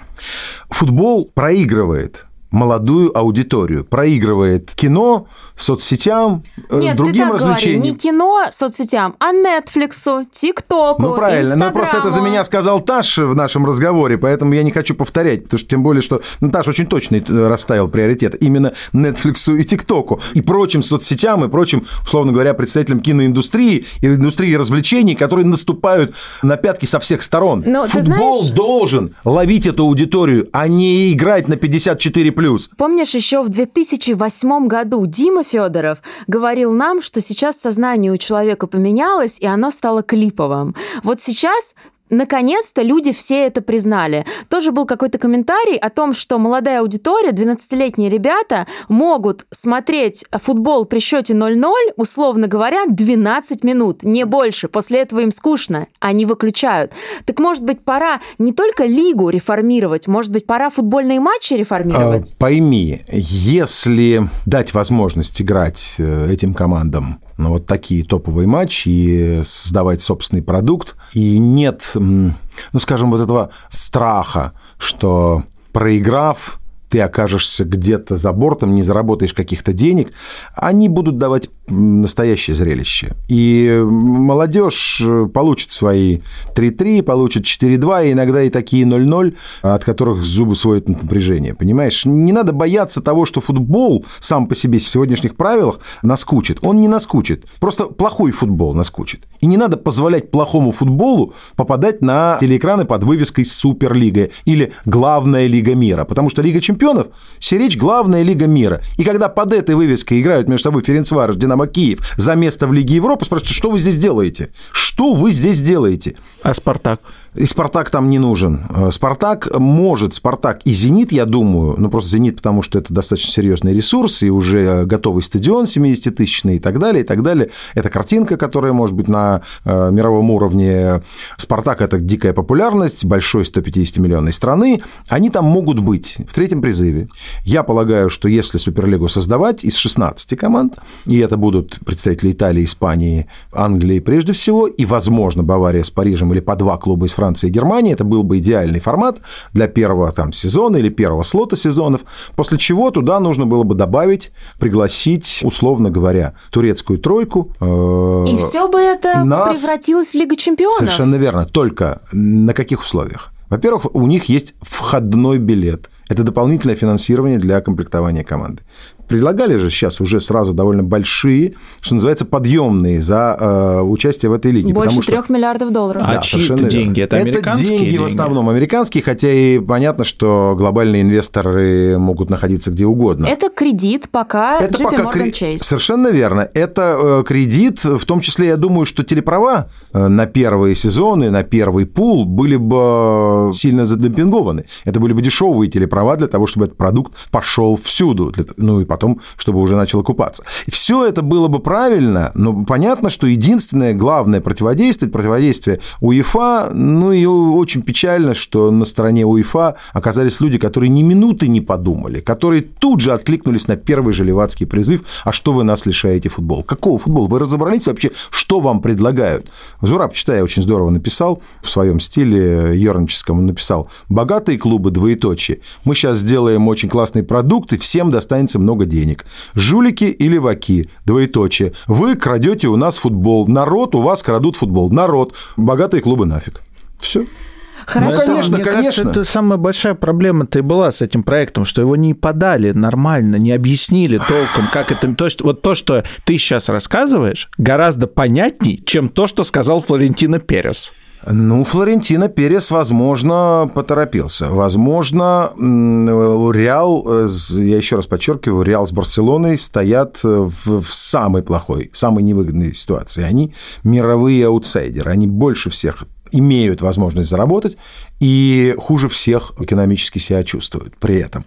Футбол проигрывает молодую аудиторию, проигрывает кино, соцсетям, э, Нет, другим ты так говори, развлечениям. не кино, соцсетям, а Нетфликсу, ТикТоку, Ну, правильно. Ну, просто это за меня сказал Таш в нашем разговоре, поэтому я не хочу повторять, потому что тем более, что ну, Таш очень точно э, расставил приоритет именно Netflix и ТикТоку, и прочим соцсетям, и прочим, условно говоря, представителям киноиндустрии и индустрии развлечений, которые наступают на пятки со всех сторон. Но Футбол знаешь- должен ловить эту аудиторию, а не играть на 54+. Помнишь, еще в 2008 году Дима Федоров говорил нам, что сейчас сознание у человека поменялось, и оно стало клиповым. Вот сейчас Наконец-то люди все это признали. Тоже был какой-то комментарий о том, что молодая аудитория, 12-летние ребята, могут смотреть футбол при счете 0-0, условно говоря, 12 минут, не больше. После этого им скучно, они выключают. Так может быть, пора не только лигу реформировать, может быть, пора футбольные матчи реформировать? А, Пойми, если дать возможность играть э, этим командам на вот такие топовые матчи и создавать собственный продукт, и нет, ну, скажем, вот этого страха, что проиграв, ты окажешься где-то за бортом, не заработаешь каких-то денег, они будут давать настоящее зрелище. И молодежь э, получит свои 3-3, получит 4-2, и иногда и такие 0-0, от которых зубы сводят от напряжения. Понимаешь? Не надо бояться того, что футбол сам по себе в сегодняшних правилах наскучит. Он не наскучит. Просто плохой футбол наскучит. И не надо позволять плохому футболу попадать на телеэкраны под вывеской «Суперлига» или «Главная лига мира». Потому что Лига чемпионов – сиречь главная лига мира. И когда под этой вывеской играют между собой Ференцварш, Динамо Киев за место в Лиге Европы, спрашивают, что вы здесь делаете? что вы здесь делаете? А «Спартак»? И «Спартак» там не нужен. Э, «Спартак» может, «Спартак» и «Зенит», я думаю, ну просто «Зенит», потому что это достаточно серьезный ресурс, и уже готовый стадион 70-тысячный и так далее, и так далее. Это картинка, которая может быть на э, мировом уровне. «Спартак» – это дикая популярность большой 150-миллионной страны. Они там могут быть в третьем призыве. Я полагаю, что если Суперлигу создавать из 16 команд, и это будут представители Италии, Испании, Англии прежде всего, и, возможно, Бавария с Парижем или по два клуба из Франции, Франции и Германии. Это был бы идеальный формат для первого там, сезона или первого слота сезонов, после чего туда нужно было бы добавить, пригласить, условно говоря, турецкую тройку. Э, и все бы это нас... превратилось в Лигу чемпионов. Совершенно верно. Только на каких условиях? Во-первых, у них есть входной билет. Это дополнительное финансирование для комплектования команды предлагали же сейчас уже сразу довольно большие, что называется, подъемные за э, участие в этой лиге. Больше трех миллиардов долларов. А да, чьи это деньги? Это американские Это деньги, деньги в основном американские, хотя и понятно, что глобальные инвесторы могут находиться где угодно. Это кредит пока это JP пока Morgan кре... Chase. Совершенно верно. Это э, кредит, в том числе, я думаю, что телеправа э, на первые сезоны, на первый пул были бы сильно задемпингованы. Это были бы дешевые телеправа для того, чтобы этот продукт пошел всюду. Для... Ну и потом, чтобы уже начал окупаться. Все это было бы правильно, но понятно, что единственное главное противодействие, противодействие УЕФА, ну и очень печально, что на стороне УЕФА оказались люди, которые ни минуты не подумали, которые тут же откликнулись на первый же левацкий призыв, а что вы нас лишаете футбол? Какого футбола? Вы разобрались вообще, что вам предлагают? Зураб, читая, очень здорово написал в своем стиле ерническом, написал, богатые клубы, двоеточие, мы сейчас сделаем очень классный продукт, и всем достанется много денег. Жулики и леваки, двоеточие. Вы крадете у нас футбол. Народ у вас крадут футбол. Народ. Богатые клубы нафиг. Все. Хорошо. Ну, конечно, Мне конечно. Кажется, это самая большая проблема-то и была с этим проектом, что его не подали нормально, не объяснили толком, как это... То, что, вот то, что ты сейчас рассказываешь, гораздо понятней, чем то, что сказал Флорентино Перес. Ну, Флорентино Перес, возможно, поторопился. Возможно, Реал, э, я еще раз подчеркиваю, Реал с Барселоной стоят в, в самой плохой, самой невыгодной ситуации. Они мировые аутсайдеры, они больше всех имеют возможность заработать и хуже всех экономически себя чувствуют при этом.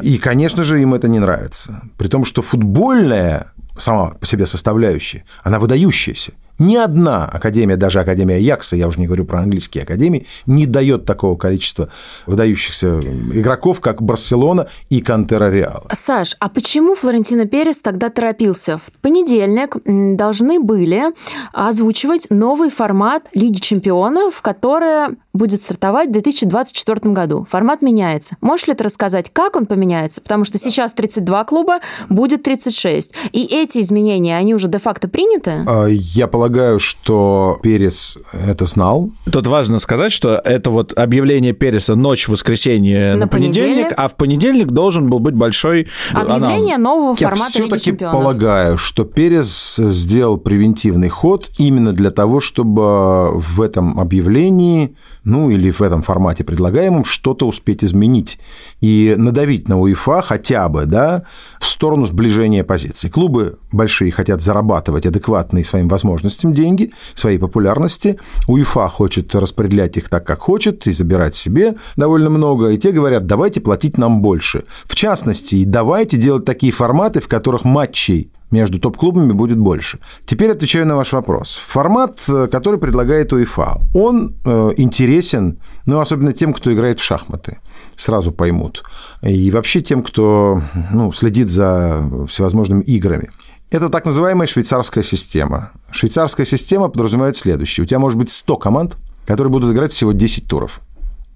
И, конечно же, им это не нравится. При том, что футбольная сама по себе составляющая, она выдающаяся. Ни одна академия, даже академия Якса, я уже не говорю про английские академии, не дает такого количества выдающихся игроков, как Барселона и Кантера Реала. Саш, а почему Флорентино Перес тогда торопился? В понедельник должны были озвучивать новый формат Лиги чемпионов, которая будет стартовать в 2024 году. Формат меняется. Можешь ли ты рассказать, как он поменяется? Потому что сейчас 32 клуба, будет 36. И эти изменения, они уже де-факто приняты? А, я полагаю, что Перес это знал. Тут важно сказать, что это вот объявление Переса ночь в воскресенье на, на понедельник, понедельник, а в понедельник должен был быть большой Объявление анонс. нового я формата Лиги чемпионов. полагаю, что Перес сделал превентивный ход именно для того, чтобы в этом объявлении ну или в этом формате предлагаемом, что-то успеть изменить и надавить на УЕФА хотя бы да, в сторону сближения позиций. Клубы большие хотят зарабатывать адекватные своим возможностям деньги, своей популярности. УЕФА хочет распределять их так, как хочет, и забирать себе довольно много. И те говорят, давайте платить нам больше. В частности, давайте делать такие форматы, в которых матчей между топ-клубами будет больше. Теперь отвечаю на ваш вопрос. Формат, э, который предлагает УЕФА, он э, интересен, ну, особенно тем, кто играет в шахматы, сразу поймут. И вообще тем, кто ну, следит за всевозможными играми. Это так называемая швейцарская система. Швейцарская система подразумевает следующее. У тебя может быть 100 команд, которые будут играть всего 10 туров.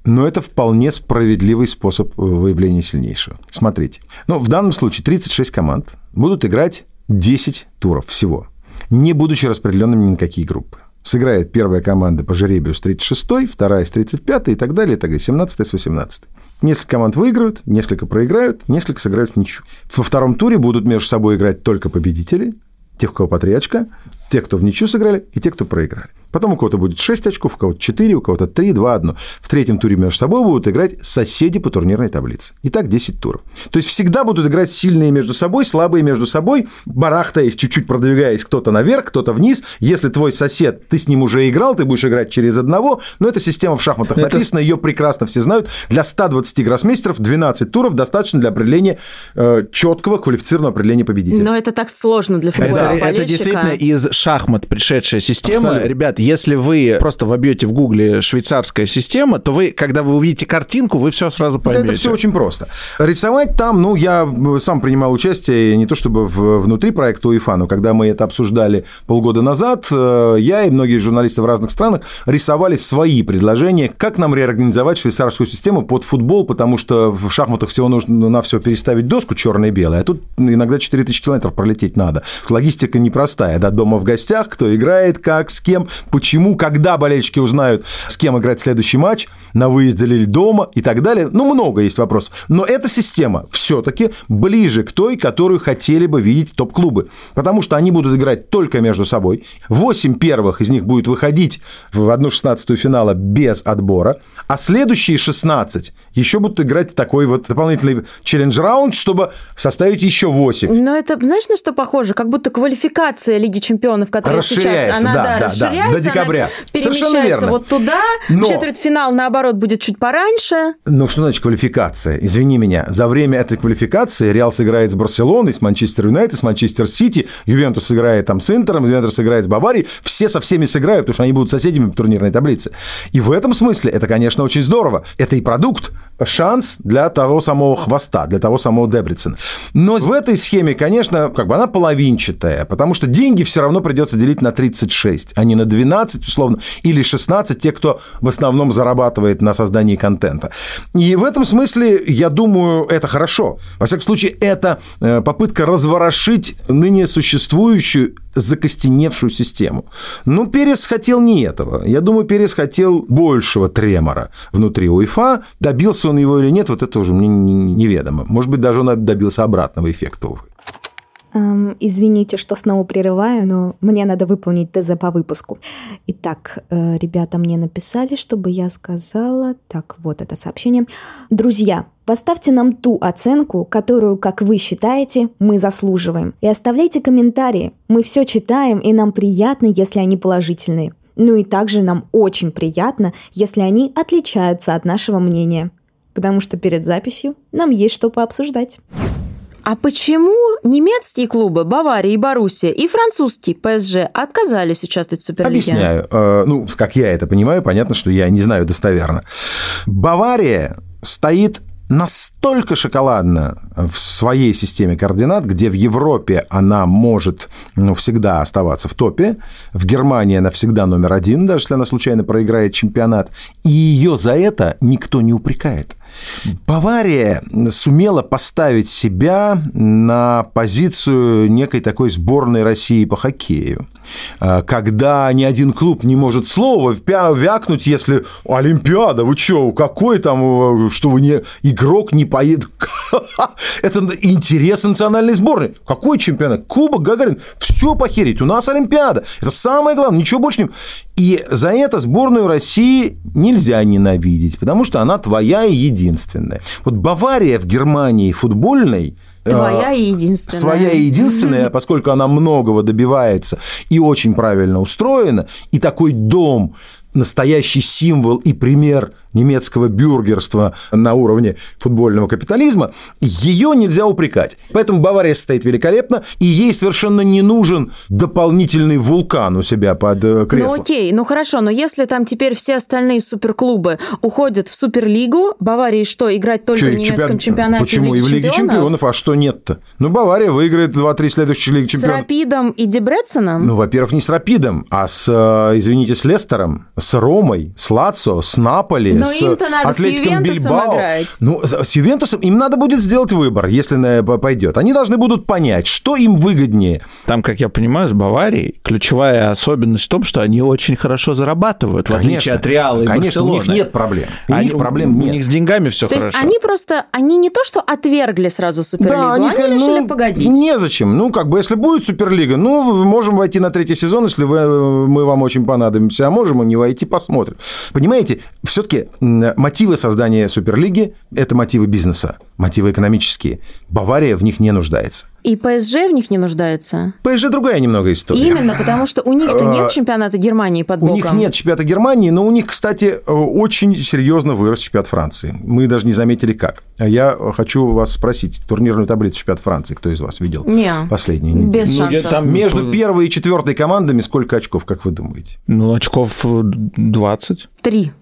Но это вполне справедливый способ выявления сильнейшего. Смотрите. Ну, в данном случае 36 команд будут играть 10 туров всего, не будучи распределенными ни на какие группы. Сыграет первая команда по жеребию с 36-й, вторая с 35-й и так далее, и так далее, 17 с 18 Несколько команд выиграют, несколько проиграют, несколько сыграют в ничью. Во втором туре будут между собой играть только победители, тех, у кого по три очка, те, кто в ничью сыграли, и те, кто проиграли. Потом у кого-то будет 6 очков, у кого-то 4, у кого-то 3, 2, 1. В третьем туре между собой будут играть соседи по турнирной таблице. Итак, 10 туров. То есть всегда будут играть сильные между собой, слабые между собой, барахтаясь, чуть-чуть продвигаясь кто-то наверх, кто-то вниз. Если твой сосед, ты с ним уже играл, ты будешь играть через одного, но эта система в шахматах это... написана, ее прекрасно все знают. Для 120 гроссмейстеров 12 туров достаточно для определения э, четкого квалифицированного определения победителя. Но это так сложно для футбольного это, это действительно из шахмат пришедшая система. Абсолютно. Ребят, если вы просто вобьете в гугле швейцарская система, то вы, когда вы увидите картинку, вы все сразу поймете. Это все очень просто. Рисовать там, ну, я сам принимал участие не то чтобы в, внутри проекта УЕФА, но когда мы это обсуждали полгода назад, э, я и многие журналисты в разных странах рисовали свои предложения, как нам реорганизовать швейцарскую систему под футбол, потому что в шахматах всего нужно на все переставить доску черно-белое, а тут иногда 4000 километров пролететь надо. Логистика непростая, да, дома в гостях, кто играет, как, с кем, почему, когда болельщики узнают, с кем играть следующий матч, на выезде или дома и так далее. Ну, много есть вопросов. Но эта система все-таки ближе к той, которую хотели бы видеть топ-клубы. Потому что они будут играть только между собой. Восемь первых из них будет выходить в одну шестнадцатую финала без отбора. А следующие 16 еще будут играть такой вот дополнительный челлендж-раунд, чтобы составить еще 8. Но это, знаешь, на что похоже? Как будто квалификация Лиги Чемпионов, которая сейчас, она, да, да, да, расширяется, декабря. Она перемещается вот туда, Но... четвертьфинал, наоборот, будет чуть пораньше. Ну, что значит квалификация? Извини меня, за время этой квалификации Реал сыграет с Барселоной, с Манчестер Юнайтед, с Манчестер Сити, Ювентус играет там с Интером, Ювентус играет с Баварией, все со всеми сыграют, потому что они будут соседями по турнирной таблице. И в этом смысле это, конечно, очень здорово. Это и продукт, шанс для того самого хвоста, для того самого Дебрицена. Но в этой схеме, конечно, как бы она половинчатая, потому что деньги все равно придется делить на 36, а не на 12, условно, или 16, те, кто в основном зарабатывает на создании контента. И в этом смысле, я думаю, это хорошо. Во всяком случае, это э, попытка разворошить ныне существующую закостеневшую систему. Но Перес хотел не этого. Я думаю, Перес хотел большего тремора внутри УЕФА. Добился он его или нет, вот это уже мне неведомо. Может быть, даже он добился обратного эффекта. Эм, извините, что снова прерываю, но мне надо выполнить ТЗ по выпуску. Итак, э, ребята мне написали, чтобы я сказала... Так, вот это сообщение. Друзья, Поставьте нам ту оценку, которую, как вы считаете, мы заслуживаем. И оставляйте комментарии. Мы все читаем, и нам приятно, если они положительные. Ну и также нам очень приятно, если они отличаются от нашего мнения. Потому что перед записью нам есть что пообсуждать. А почему немецкие клубы Бавария и Боруссия и французский ПСЖ отказались участвовать в Суперлиге? Объясняю. Э, ну, как я это понимаю, понятно, что я не знаю достоверно. Бавария стоит настолько шоколадна в своей системе координат, где в Европе она может ну, всегда оставаться в топе, в Германии она всегда номер один, даже если она случайно проиграет чемпионат, и ее за это никто не упрекает. Бавария сумела поставить себя на позицию некой такой сборной России по хоккею, а, когда ни один клуб не может слова вякнуть, если Олимпиада, вы что, какой там, э, что вы не игрок не поедет. Это интерес национальной сборной. Какой чемпионат? Кубок Гагарин. Все похерить. У нас Олимпиада. Это самое главное. Ничего больше не... И за это сборную России нельзя ненавидеть, потому что она твоя и единственная. Вот Бавария в Германии футбольной Твоя и единственная. Своя и единственная, поскольку она многого добивается и очень правильно устроена, и такой дом, настоящий символ и пример немецкого бюргерства на уровне футбольного капитализма, ее нельзя упрекать. Поэтому Бавария стоит великолепно, и ей совершенно не нужен дополнительный вулкан у себя под э, креслом. Ну окей, ну хорошо, но если там теперь все остальные суперклубы уходят в Суперлигу, Баварии что, играть только что, в немецком чемпион... чемпионате Почему? и в Лиге чемпионов? А что нет-то? Ну, Бавария выиграет 2-3 следующих Лиги чемпионов. С Рапидом и Дебреценом? Ну, во-первых, не с Рапидом, а с, э, извините, с Лестером, с Ромой, с Лацо, с Наполи, Но с им-то надо с Атлетиком Ювентусом Бильбао. играть. Ну, с с Ювентусом им надо будет сделать выбор, если на- пойдет. Они должны будут понять, что им выгоднее. Там, как я понимаю, с Баварией ключевая особенность в том, что они очень хорошо зарабатывают, в отличие от Реала и Конечно, у Барселоны. них нет проблем. У Они- них проблем у нет. них с деньгами все То хорошо. есть они просто, они не то, что отвергли сразу Суперлигу, они, сказали, решили ну, погодить. Незачем. Ну, как бы, если будет Суперлига, ну, мы можем войти на третий сезон, если вы, мы вам очень понадобимся, а можем и не войти, посмотрим. Понимаете, все-таки мотивы создания Суперлиги – это мотивы бизнеса, мотивы экономические. Бавария в них не нуждается. И ПСЖ в них не нуждается. ПСЖ другая немного история. Именно, потому что у них-то нет чемпионата Германии под А, У боком. них нет чемпионата Германии, но у них, кстати, э, очень серьезно вырос чемпионат Франции. Мы даже не заметили как. А Я хочу вас спросить, турнирную таблицу чемпионата Франции, кто из вас видел? Не. Последнюю неделю? Без Ну, шансов. там- Между первой и четвертой командами сколько очков, как вы думаете? Ну, очков э, 20. Три.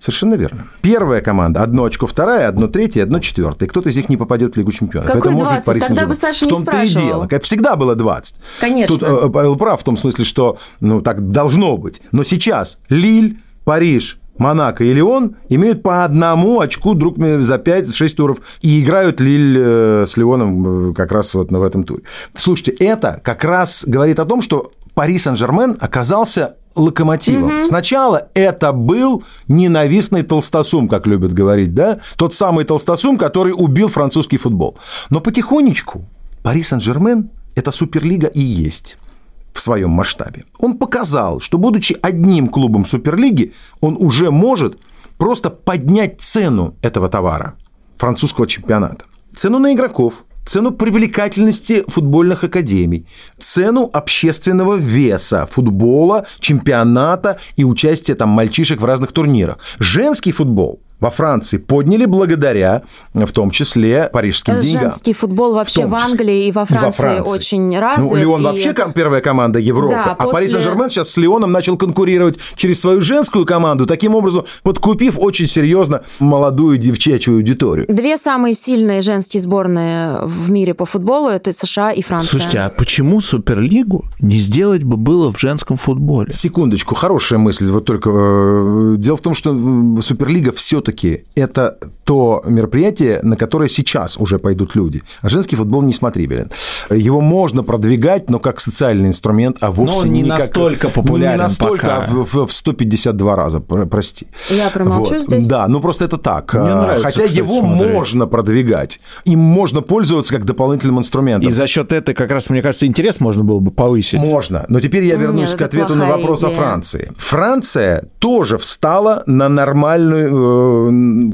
Совершенно верно. Первая команда одно очко, вторая, одно третье, одно четвертое. Кто-то из них не попадет в Лигу чемпионов. Какой Это может 20? быть Пари Тогда бы. Саша В том-то и дело. Как всегда было 20. Конечно. Тут э, Павел прав в том смысле, что ну, так должно быть. Но сейчас Лиль, Париж, Монако и Лион имеют по одному очку друг за 5-6 туров и играют Лиль э, с Лионом э, как раз вот в этом туре. Слушайте, это как раз говорит о том, что Пари Сен-Жермен оказался локомотивом. Сначала это был ненавистный толстосум, как любят говорить, да? Тот самый толстосум, который убил французский футбол. Но потихонечку Пари Сен-Жермен – это суперлига и есть в своем масштабе. Он показал, что, будучи одним клубом Суперлиги, он уже может просто поднять цену этого товара, французского чемпионата. Цену на игроков, цену привлекательности футбольных академий, цену общественного веса футбола, чемпионата и участия там мальчишек в разных турнирах. Женский футбол во Франции подняли благодаря, в том числе, парижским деньгам. Женский футбол вообще в числе. Англии и во И Франции, очень развит. Ну, Лион и- вообще первая команда Европы. Да, а после- Сен-Жермен сейчас с Лионом начал конкурировать через свою женскую команду, таким образом подкупив очень серьезно молодую девчачью аудиторию. Две самые сильные женские сборные в мире по футболу это США и Франция. Слушайте, а почему Суперлигу не сделать бы было в женском футболе? Секундочку, хорошая мысль. Вот только э, дело в том, что Суперлига все-таки это то мероприятие, на которое сейчас уже пойдут люди. А женский футбол несмотрибелен. Его можно продвигать, но как социальный инструмент, а вовсе он не как- настолько не популярен настолько, пока. а в, в 152 раза, про- прости. Я промолчу здесь. Да, ну просто это так. Мне А, нравится, Хотя кстати, его смотреть. можно продвигать. Им можно пользоваться как дополнительным инструментом. И за счет этого, как раз, мне кажется, интерес можно было бы повысить. Можно. Но теперь я вернусь Нет, к ответу на вопрос о идея. Франции. Франция тоже встала на нормальную, э,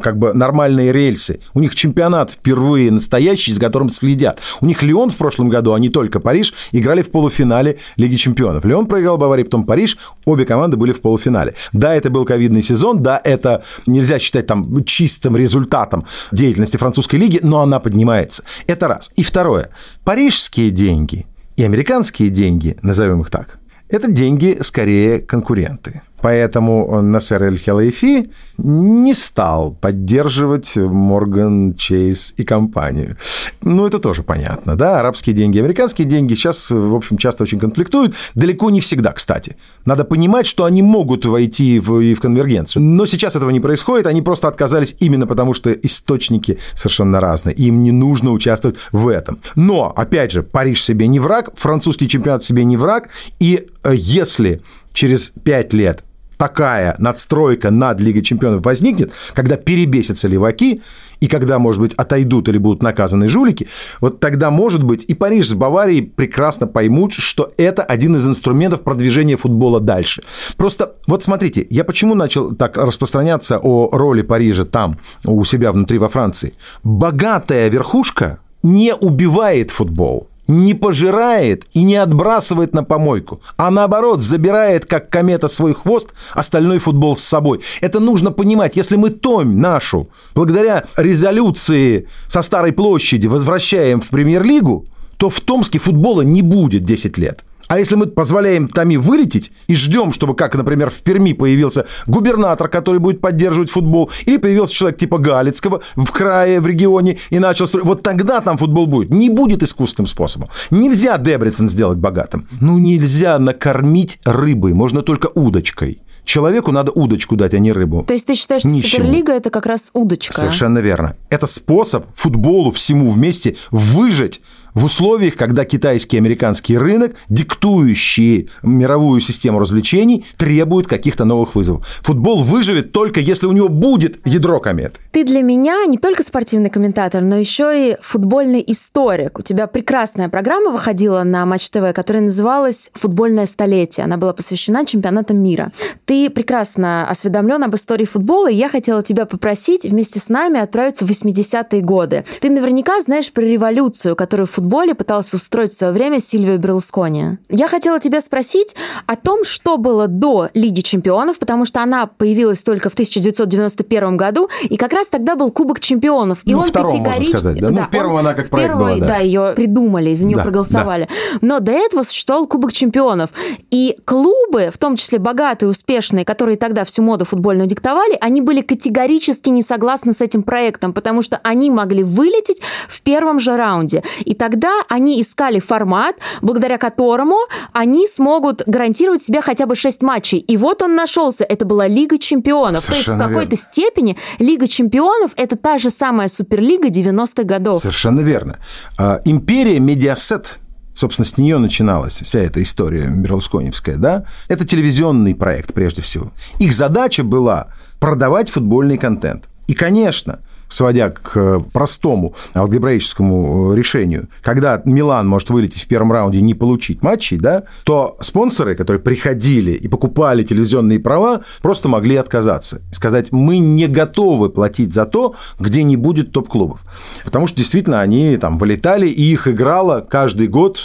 как бы нормальные рельсы. У них чемпионат впервые настоящий, с которым следят. У них Лион в прошлом году, а не только Париж, играли в полуфинале Лиги чемпионов. Лион проиграл Баварии, потом Париж. Обе команды были в полуфинале. Да, это был ковидный сезон, да, это нельзя считать там чистым результатом деятельности французской лиги, но она поднимается. Это раз. И второе. Парижские деньги и американские деньги, назовем их так, это деньги скорее конкуренты. Поэтому Насер Эль Хелайфи не стал поддерживать Морган Чейз и компанию. Ну, это тоже понятно, да? Арабские деньги, американские деньги сейчас, в общем, часто очень конфликтуют. Далеко не всегда, кстати. Надо понимать, что они могут войти в, и в конвергенцию. Но сейчас этого не происходит. Они просто отказались именно потому, что источники совершенно разные. Им не нужно участвовать в этом. Но, опять же, Париж себе не враг, французский чемпионат себе не враг. И э, если через пять лет такая надстройка над Лигой чемпионов возникнет, когда перебесятся леваки, и когда, может быть, отойдут или будут наказаны жулики, вот тогда, может быть, и Париж с Баварией прекрасно поймут, что это один из инструментов продвижения футбола дальше. Просто, вот смотрите, я почему начал так распространяться о роли Парижа там, у себя внутри во Франции. Богатая верхушка не убивает футбол не пожирает и не отбрасывает на помойку, а наоборот забирает, как комета, свой хвост, остальной футбол с собой. Это нужно понимать. Если мы Томь нашу, благодаря резолюции со Старой площади, возвращаем в премьер-лигу, то в Томске футбола не будет 10 лет. А если мы позволяем Томи вылететь и ждем, чтобы, как, например, в Перми появился губернатор, который будет поддерживать футбол, или появился человек типа Галицкого в крае, в регионе и начал строить, вот тогда там футбол будет. Не будет искусственным способом. Нельзя Дебрицен сделать богатым. Ну, нельзя накормить рыбой, можно только удочкой. Человеку надо удочку дать, а не рыбу. То есть ты считаешь, что Нищему. Суперлига это как раз удочка? Совершенно верно. Это способ футболу всему вместе выжить в условиях, когда китайский и американский рынок, диктующие мировую систему развлечений, требуют каких-то новых вызовов. Футбол выживет только если у него будет ядро кометы. Ты для меня не только спортивный комментатор, но еще и футбольный историк. У тебя прекрасная программа выходила на Матч ТВ, которая называлась «Футбольное столетие». Она была посвящена чемпионатам мира. Ты прекрасно осведомлен об истории футбола, и я хотела тебя попросить вместе с нами отправиться в 80-е годы. Ты наверняка знаешь про революцию, которую в футболе пытался устроить в свое время Сильвио Берлускони. Я хотела тебя спросить о том, что было до Лиги чемпионов, потому что она появилась только в 1991 году, и как раз тогда был Кубок чемпионов. И Ну, он втором, можно категорич- сказать, да? Ну, он- первым она как проект первой, была, да. да, ее придумали, за нее Да, проголосовали. Но до этого существовал Кубок чемпионов. И клубы, в том числе богатые, успешные, которые тогда всю моду футбольную диктовали, они были категорически не согласны с этим проектом, потому что они могли вылететь в первом же раунде. И тогда они искали формат, благодаря которому они смогут гарантировать себе хотя бы 6 матчей. И вот он нашелся. Это была Лига чемпионов. То есть в Совершенно какой-то степени Лига чемпионов это та же самая Суперлига 90-х годов. Совершенно верно. А, Империя Медиасет Собственно, с нее начиналась вся эта история берлусконевская, да? Это телевизионный проект, прежде всего. Их задача была продавать футбольный контент. И, конечно, сводя к э, простому алгебраическому э, решению, когда Милан может вылететь в первом раунде и не получить матчей, да, то спонсоры, которые приходили и покупали телевизионные права, просто могли отказаться. Сказать, мы не готовы платить за то, где не будет топ-клубов. Потому что действительно они там вылетали, и их играло каждый год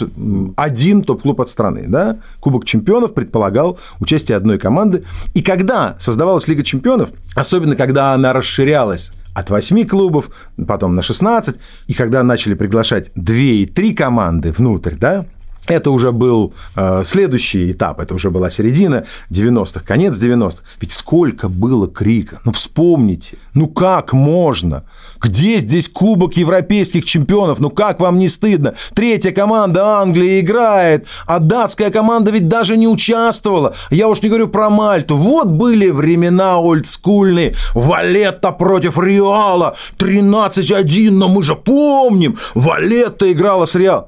один топ-клуб от страны. Да? Кубок чемпионов предполагал участие одной команды. И когда создавалась Лига чемпионов, особенно когда она расширялась от 8 клубов, потом на 16, и когда начали приглашать 2 и 3 команды внутрь, да, это уже был э, следующий этап, это уже была середина 90-х, конец 90-х. Ведь сколько было крика. Ну, вспомните, ну как можно? Где здесь Кубок Европейских чемпионов? Ну как вам не стыдно? Третья команда Англии играет, а датская команда ведь даже не участвовала. Я уж не говорю про Мальту. Вот были времена олдскульные. Валетта против Реала. 13-1, но мы же помним. Валетта играла с Реалом.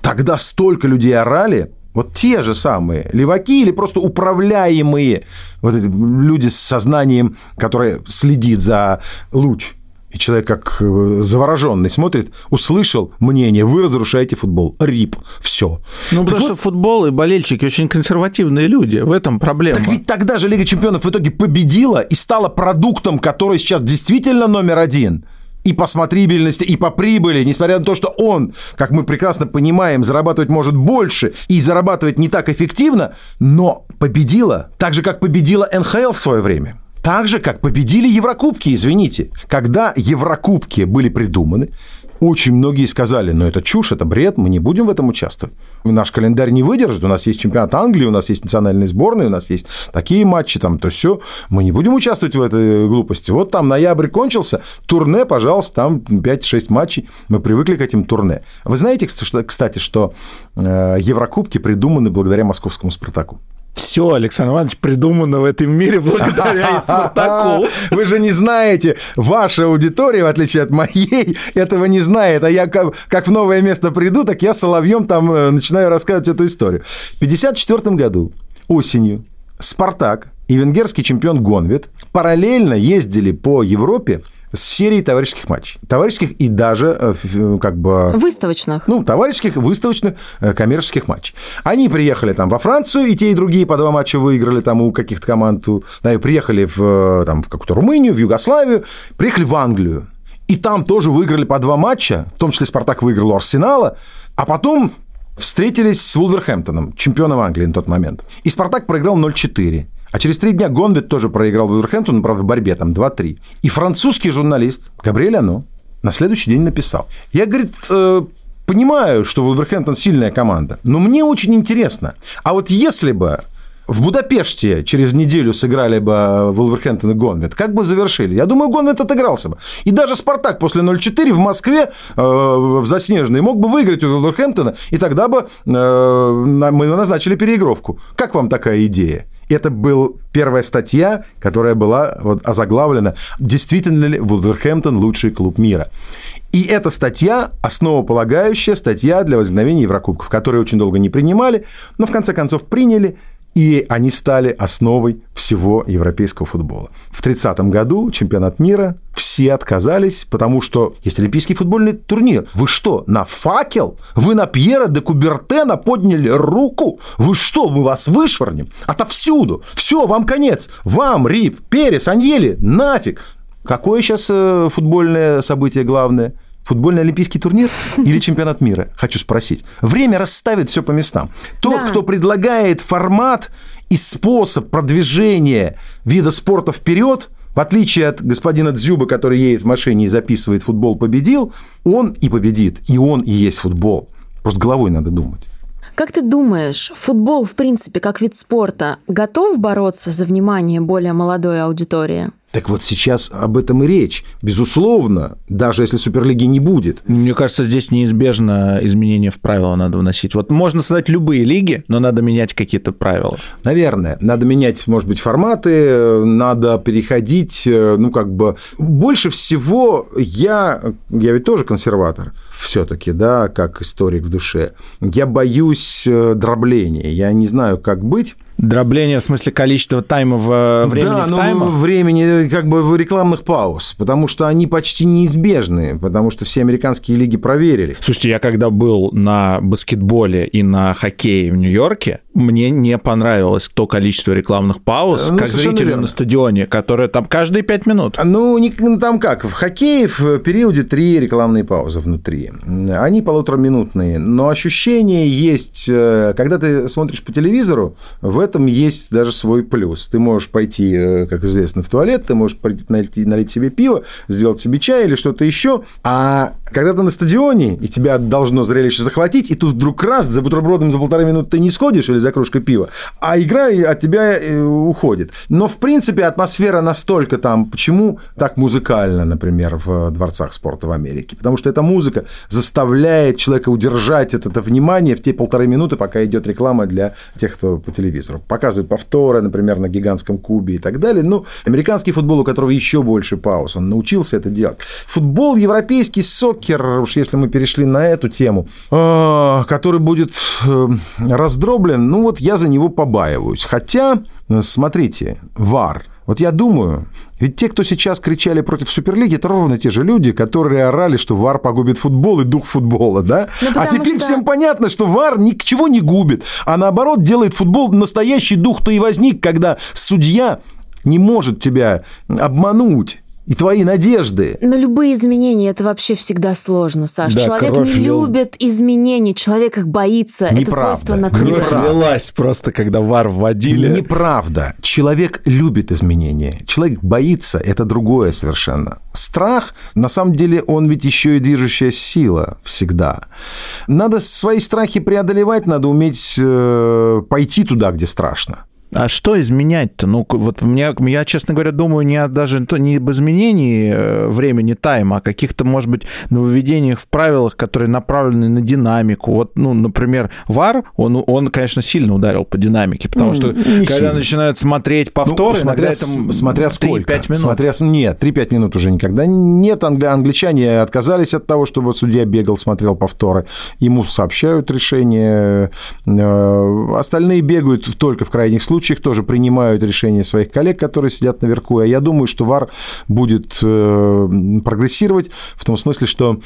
Тогда столько людей орали, вот те же самые леваки или просто управляемые вот эти люди с сознанием, которое следит за луч. И человек как э, завороженный смотрит, услышал мнение, вы разрушаете футбол. Рип. Все. Ну, потому что футбол и болельщики очень консервативные люди. В этом проблема. Так ведь тогда же Лига чемпионов в итоге победила и стала продуктом, который сейчас действительно номер один. И по смотрибельности, и по прибыли, несмотря на то, что он, как мы прекрасно понимаем, зарабатывать может больше и зарабатывать не так эффективно, но победила, так же, как победила НХЛ в свое время. Так же, как победили Еврокубки, извините. Когда Еврокубки были придуманы, очень многие сказали, ну это чушь, это бред, мы не будем в этом участвовать. Наш календарь не выдержит, у нас есть чемпионат Англии, у нас есть национальные сборные, у нас есть такие матчи, там, то все. Мы не будем участвовать в этой глупости. Вот там ноябрь кончился, турне, пожалуйста, там 5-6 матчей, мы привыкли к этим турне. Вы знаете, кстати, что э, Еврокубки придуманы благодаря московскому «Спартаку»? Все, Александр Иванович, придумано в этом мире благодаря Спартаку. Вы же не знаете, ваша аудитория, в отличие от моей, этого не знает. А я как, как в новое место приду, так я соловьем там э, начинаю рассказывать эту историю. В 1954 году осенью Спартак и венгерский чемпион Гонвет параллельно ездили по Европе с серией товарищеских матчей. Товарищеских и даже как бы... Выставочных. Ну, товарищеских, выставочных, коммерческих матчей. Они приехали там во Францию, и те, и другие по два матча выиграли там у каких-то команд. Да, приехали в, там, в какую-то Румынию, в Югославию, приехали в Англию. И там тоже выиграли по два матча, в том числе Спартак выиграл у Арсенала, а потом встретились с Вулверхэмптоном, чемпионом Англии на тот момент. И Спартак проиграл 0-4. А через три дня Гонвит тоже проиграл Вулверхэмптону, правда, в борьбе, там 2-3. И французский журналист Габриэль Ано на следующий день написал. Я, говорит, э, понимаю, что Вулверхэмптон сильная команда, но мне очень интересно. А вот если бы в Будапеште через неделю сыграли бы Вулверхэмптон и Гонвет, как бы завершили? Я думаю, Гонвет отыгрался бы. И даже Спартак после 0-4 в Москве э, в Заснеженной мог бы выиграть у Вулверхэмптона, и тогда бы э, мы назначили переигровку. Как вам такая идея? Это была первая статья, которая была вот озаглавлена «Действительно ли Вулверхэмптон лучший клуб мира?». И эта статья – основополагающая статья для возникновения Еврокубков, которые очень долго не принимали, но в конце концов приняли – и они стали основой всего европейского футбола. В 30 году чемпионат мира все отказались, потому что есть Олимпийский футбольный турнир. Вы что, на факел? Вы на Пьера де Кубертена подняли руку? Вы что, мы вас вышвырнем? Отовсюду. Все, вам конец. Вам, Рип, Перес, Аньели, нафиг. Какое сейчас э, футбольное событие главное? Футбольный олимпийский турнир или чемпионат мира? Хочу спросить. Время расставит все по местам. Тот, да. кто предлагает формат и способ продвижения вида спорта вперед, в отличие от господина Дзюба, который едет в машине и записывает «футбол победил», он и победит, и он и есть футбол. Просто головой надо думать. Как ты думаешь, футбол, в принципе, как вид спорта, готов бороться за внимание более молодой аудитории? Так вот сейчас об этом и речь. Безусловно, даже если Суперлиги не будет. Мне кажется, здесь неизбежно изменения в правила надо вносить. Вот можно создать любые лиги, но надо менять какие-то правила. Наверное. Надо менять, может быть, форматы, надо переходить, э, ну, как бы... Больше всего я, я ведь тоже консерватор все-таки, да, как историк в душе. Я боюсь э, дробления. Я не знаю, как быть. Дробление в смысле количества тайма в э, времени да, в ну, таймах? времени как бы в рекламных пауз, потому что они почти неизбежны, потому что все американские лиги проверили. Слушайте, я когда был на баскетболе и на хоккее в Нью-Йорке, мне не понравилось то количество рекламных пауз, ну, как зрители верно. на стадионе, которые там каждые пять минут. Ну, не, ну, там как, в хоккее в периоде три рекламные паузы внутри. Они полутораминутные, но ощущение есть, э, когда ты смотришь по телевизору, в этом есть даже свой плюс. Ты можешь пойти, э, как известно, в туалет, ты можешь налить, налить себе пиво, сделать себе чай или что-то еще. А когда ты на стадионе, и тебя должно зрелище захватить, и тут вдруг раз за бутербродом за полтора минуты ты не сходишь или за кружкой пива, а игра от тебя э, уходит. Но, в принципе, атмосфера настолько там... Почему так музыкально, например, в дворцах спорта в Америке? Потому что эта музыка заставляет человека удержать это, это внимание в те полторы минуты, пока идет реклама для тех, кто по телевизору показывают повторы, например, на гигантском кубе и так далее. Ну, американский футбол, у которого еще больше пауз, он научился это делать. Футбол, европейский сокер, уж если мы перешли на эту тему, а, который будет э, раздроблен, ну вот я за него побаиваюсь. Хотя, смотрите, ВАР – вот я думаю, ведь те, кто сейчас кричали против Суперлиги, это ровно те же люди, которые орали, что ВАР погубит футбол и дух футбола, да? Ну, а теперь что... всем понятно, что ВАР ни к чему не губит, а наоборот делает футбол настоящий дух-то и возник, когда судья не может тебя обмануть и твои надежды. Но любые изменения это вообще всегда сложно, Саш. Да, человек не лил. любит изменений, человек их боится. Неправда. Это свойство натуры. Кровь лилась просто, когда вар вводили. Неправда. Человек любит изменения. Человек боится, это другое совершенно. Страх, на самом деле, он ведь еще и движущая сила всегда. Надо свои страхи преодолевать, надо уметь э, пойти туда, где страшно. А что изменять-то? Ну, вот меня, я, честно говоря, думаю не даже не об изменении э, времени тайма, а каких-то, может быть, нововведениях в правилах, которые направлены на динамику. Вот, ну, например, ВАР, он, он конечно, сильно ударил по динамике, потому что, не когда сильно. начинают смотреть повторы, ну, смотря, это смотря сколько. 5 минут. Смотря, нет, 3-5 минут уже никогда нет. Англи, англичане отказались от того, чтобы судья бегал, смотрел повторы. Ему сообщают решение. Э, остальные бегают только в крайних случаях случаях тоже принимают решения своих коллег, которые сидят наверху. А я думаю, что ВАР будет э, прогрессировать в том смысле, что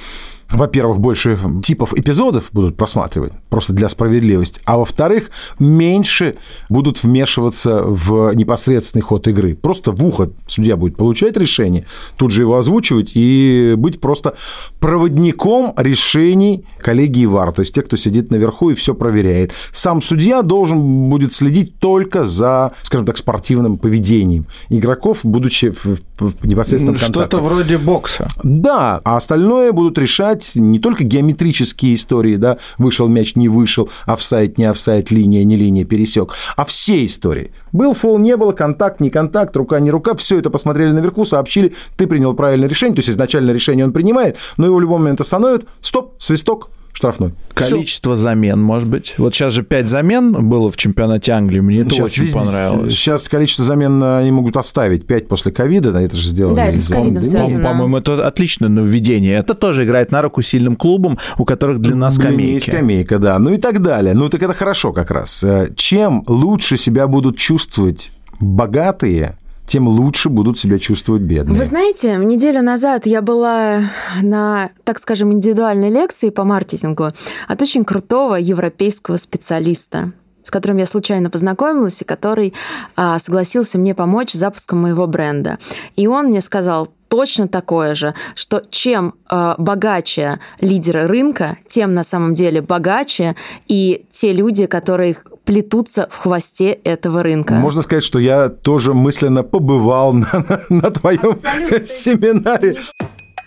во-первых, больше типов эпизодов будут просматривать, просто для справедливости, а во-вторых, меньше будут вмешиваться в непосредственный ход игры. Просто в ухо судья будет получать решение, тут же его озвучивать и быть просто проводником решений коллегии ВАР, то есть те, кто сидит наверху и все проверяет. Сам судья должен будет следить только за, скажем так, спортивным поведением игроков, будучи в, в непосредственном контакте. Что-то вроде бокса. Да, а остальное будут решать решать не только геометрические истории, да, вышел мяч, не вышел, офсайд, не офсайд, линия, не линия, пересек, а все истории. Был фол, не было, контакт, не контакт, рука, не рука, все это посмотрели наверху, сообщили, ты принял правильное решение, то есть изначально решение он принимает, но его в любой момент остановят, стоп, свисток, штрафной. Количество Всё. замен, может быть. Вот сейчас же 5 замен было в чемпионате Англии, мне это сейчас очень везде, понравилось. Сейчас количество замен они могут оставить 5 после ковида, это же сделали. Да, это с ковидом связано. По-моему, это отличное нововведение. Это тоже играет на руку сильным клубам, у которых длина скамейки. скамейка, да. Ну и так далее. Ну так это хорошо как раз. Э, чем лучше себя будут чувствовать богатые, тем лучше будут себя чувствовать бедные. Вы знаете, неделю назад я была на, так скажем, индивидуальной лекции по маркетингу от очень крутого европейского специалиста с которым я случайно познакомилась и который а, согласился мне помочь с запуском моего бренда. И он мне сказал, точно такое же, что чем э, богаче лидеры рынка, тем на самом деле богаче и те люди, которые плетутся в хвосте этого рынка. Можно сказать, что я тоже мысленно побывал на, на, на твоем Абсолютно. семинаре.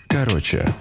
Короче,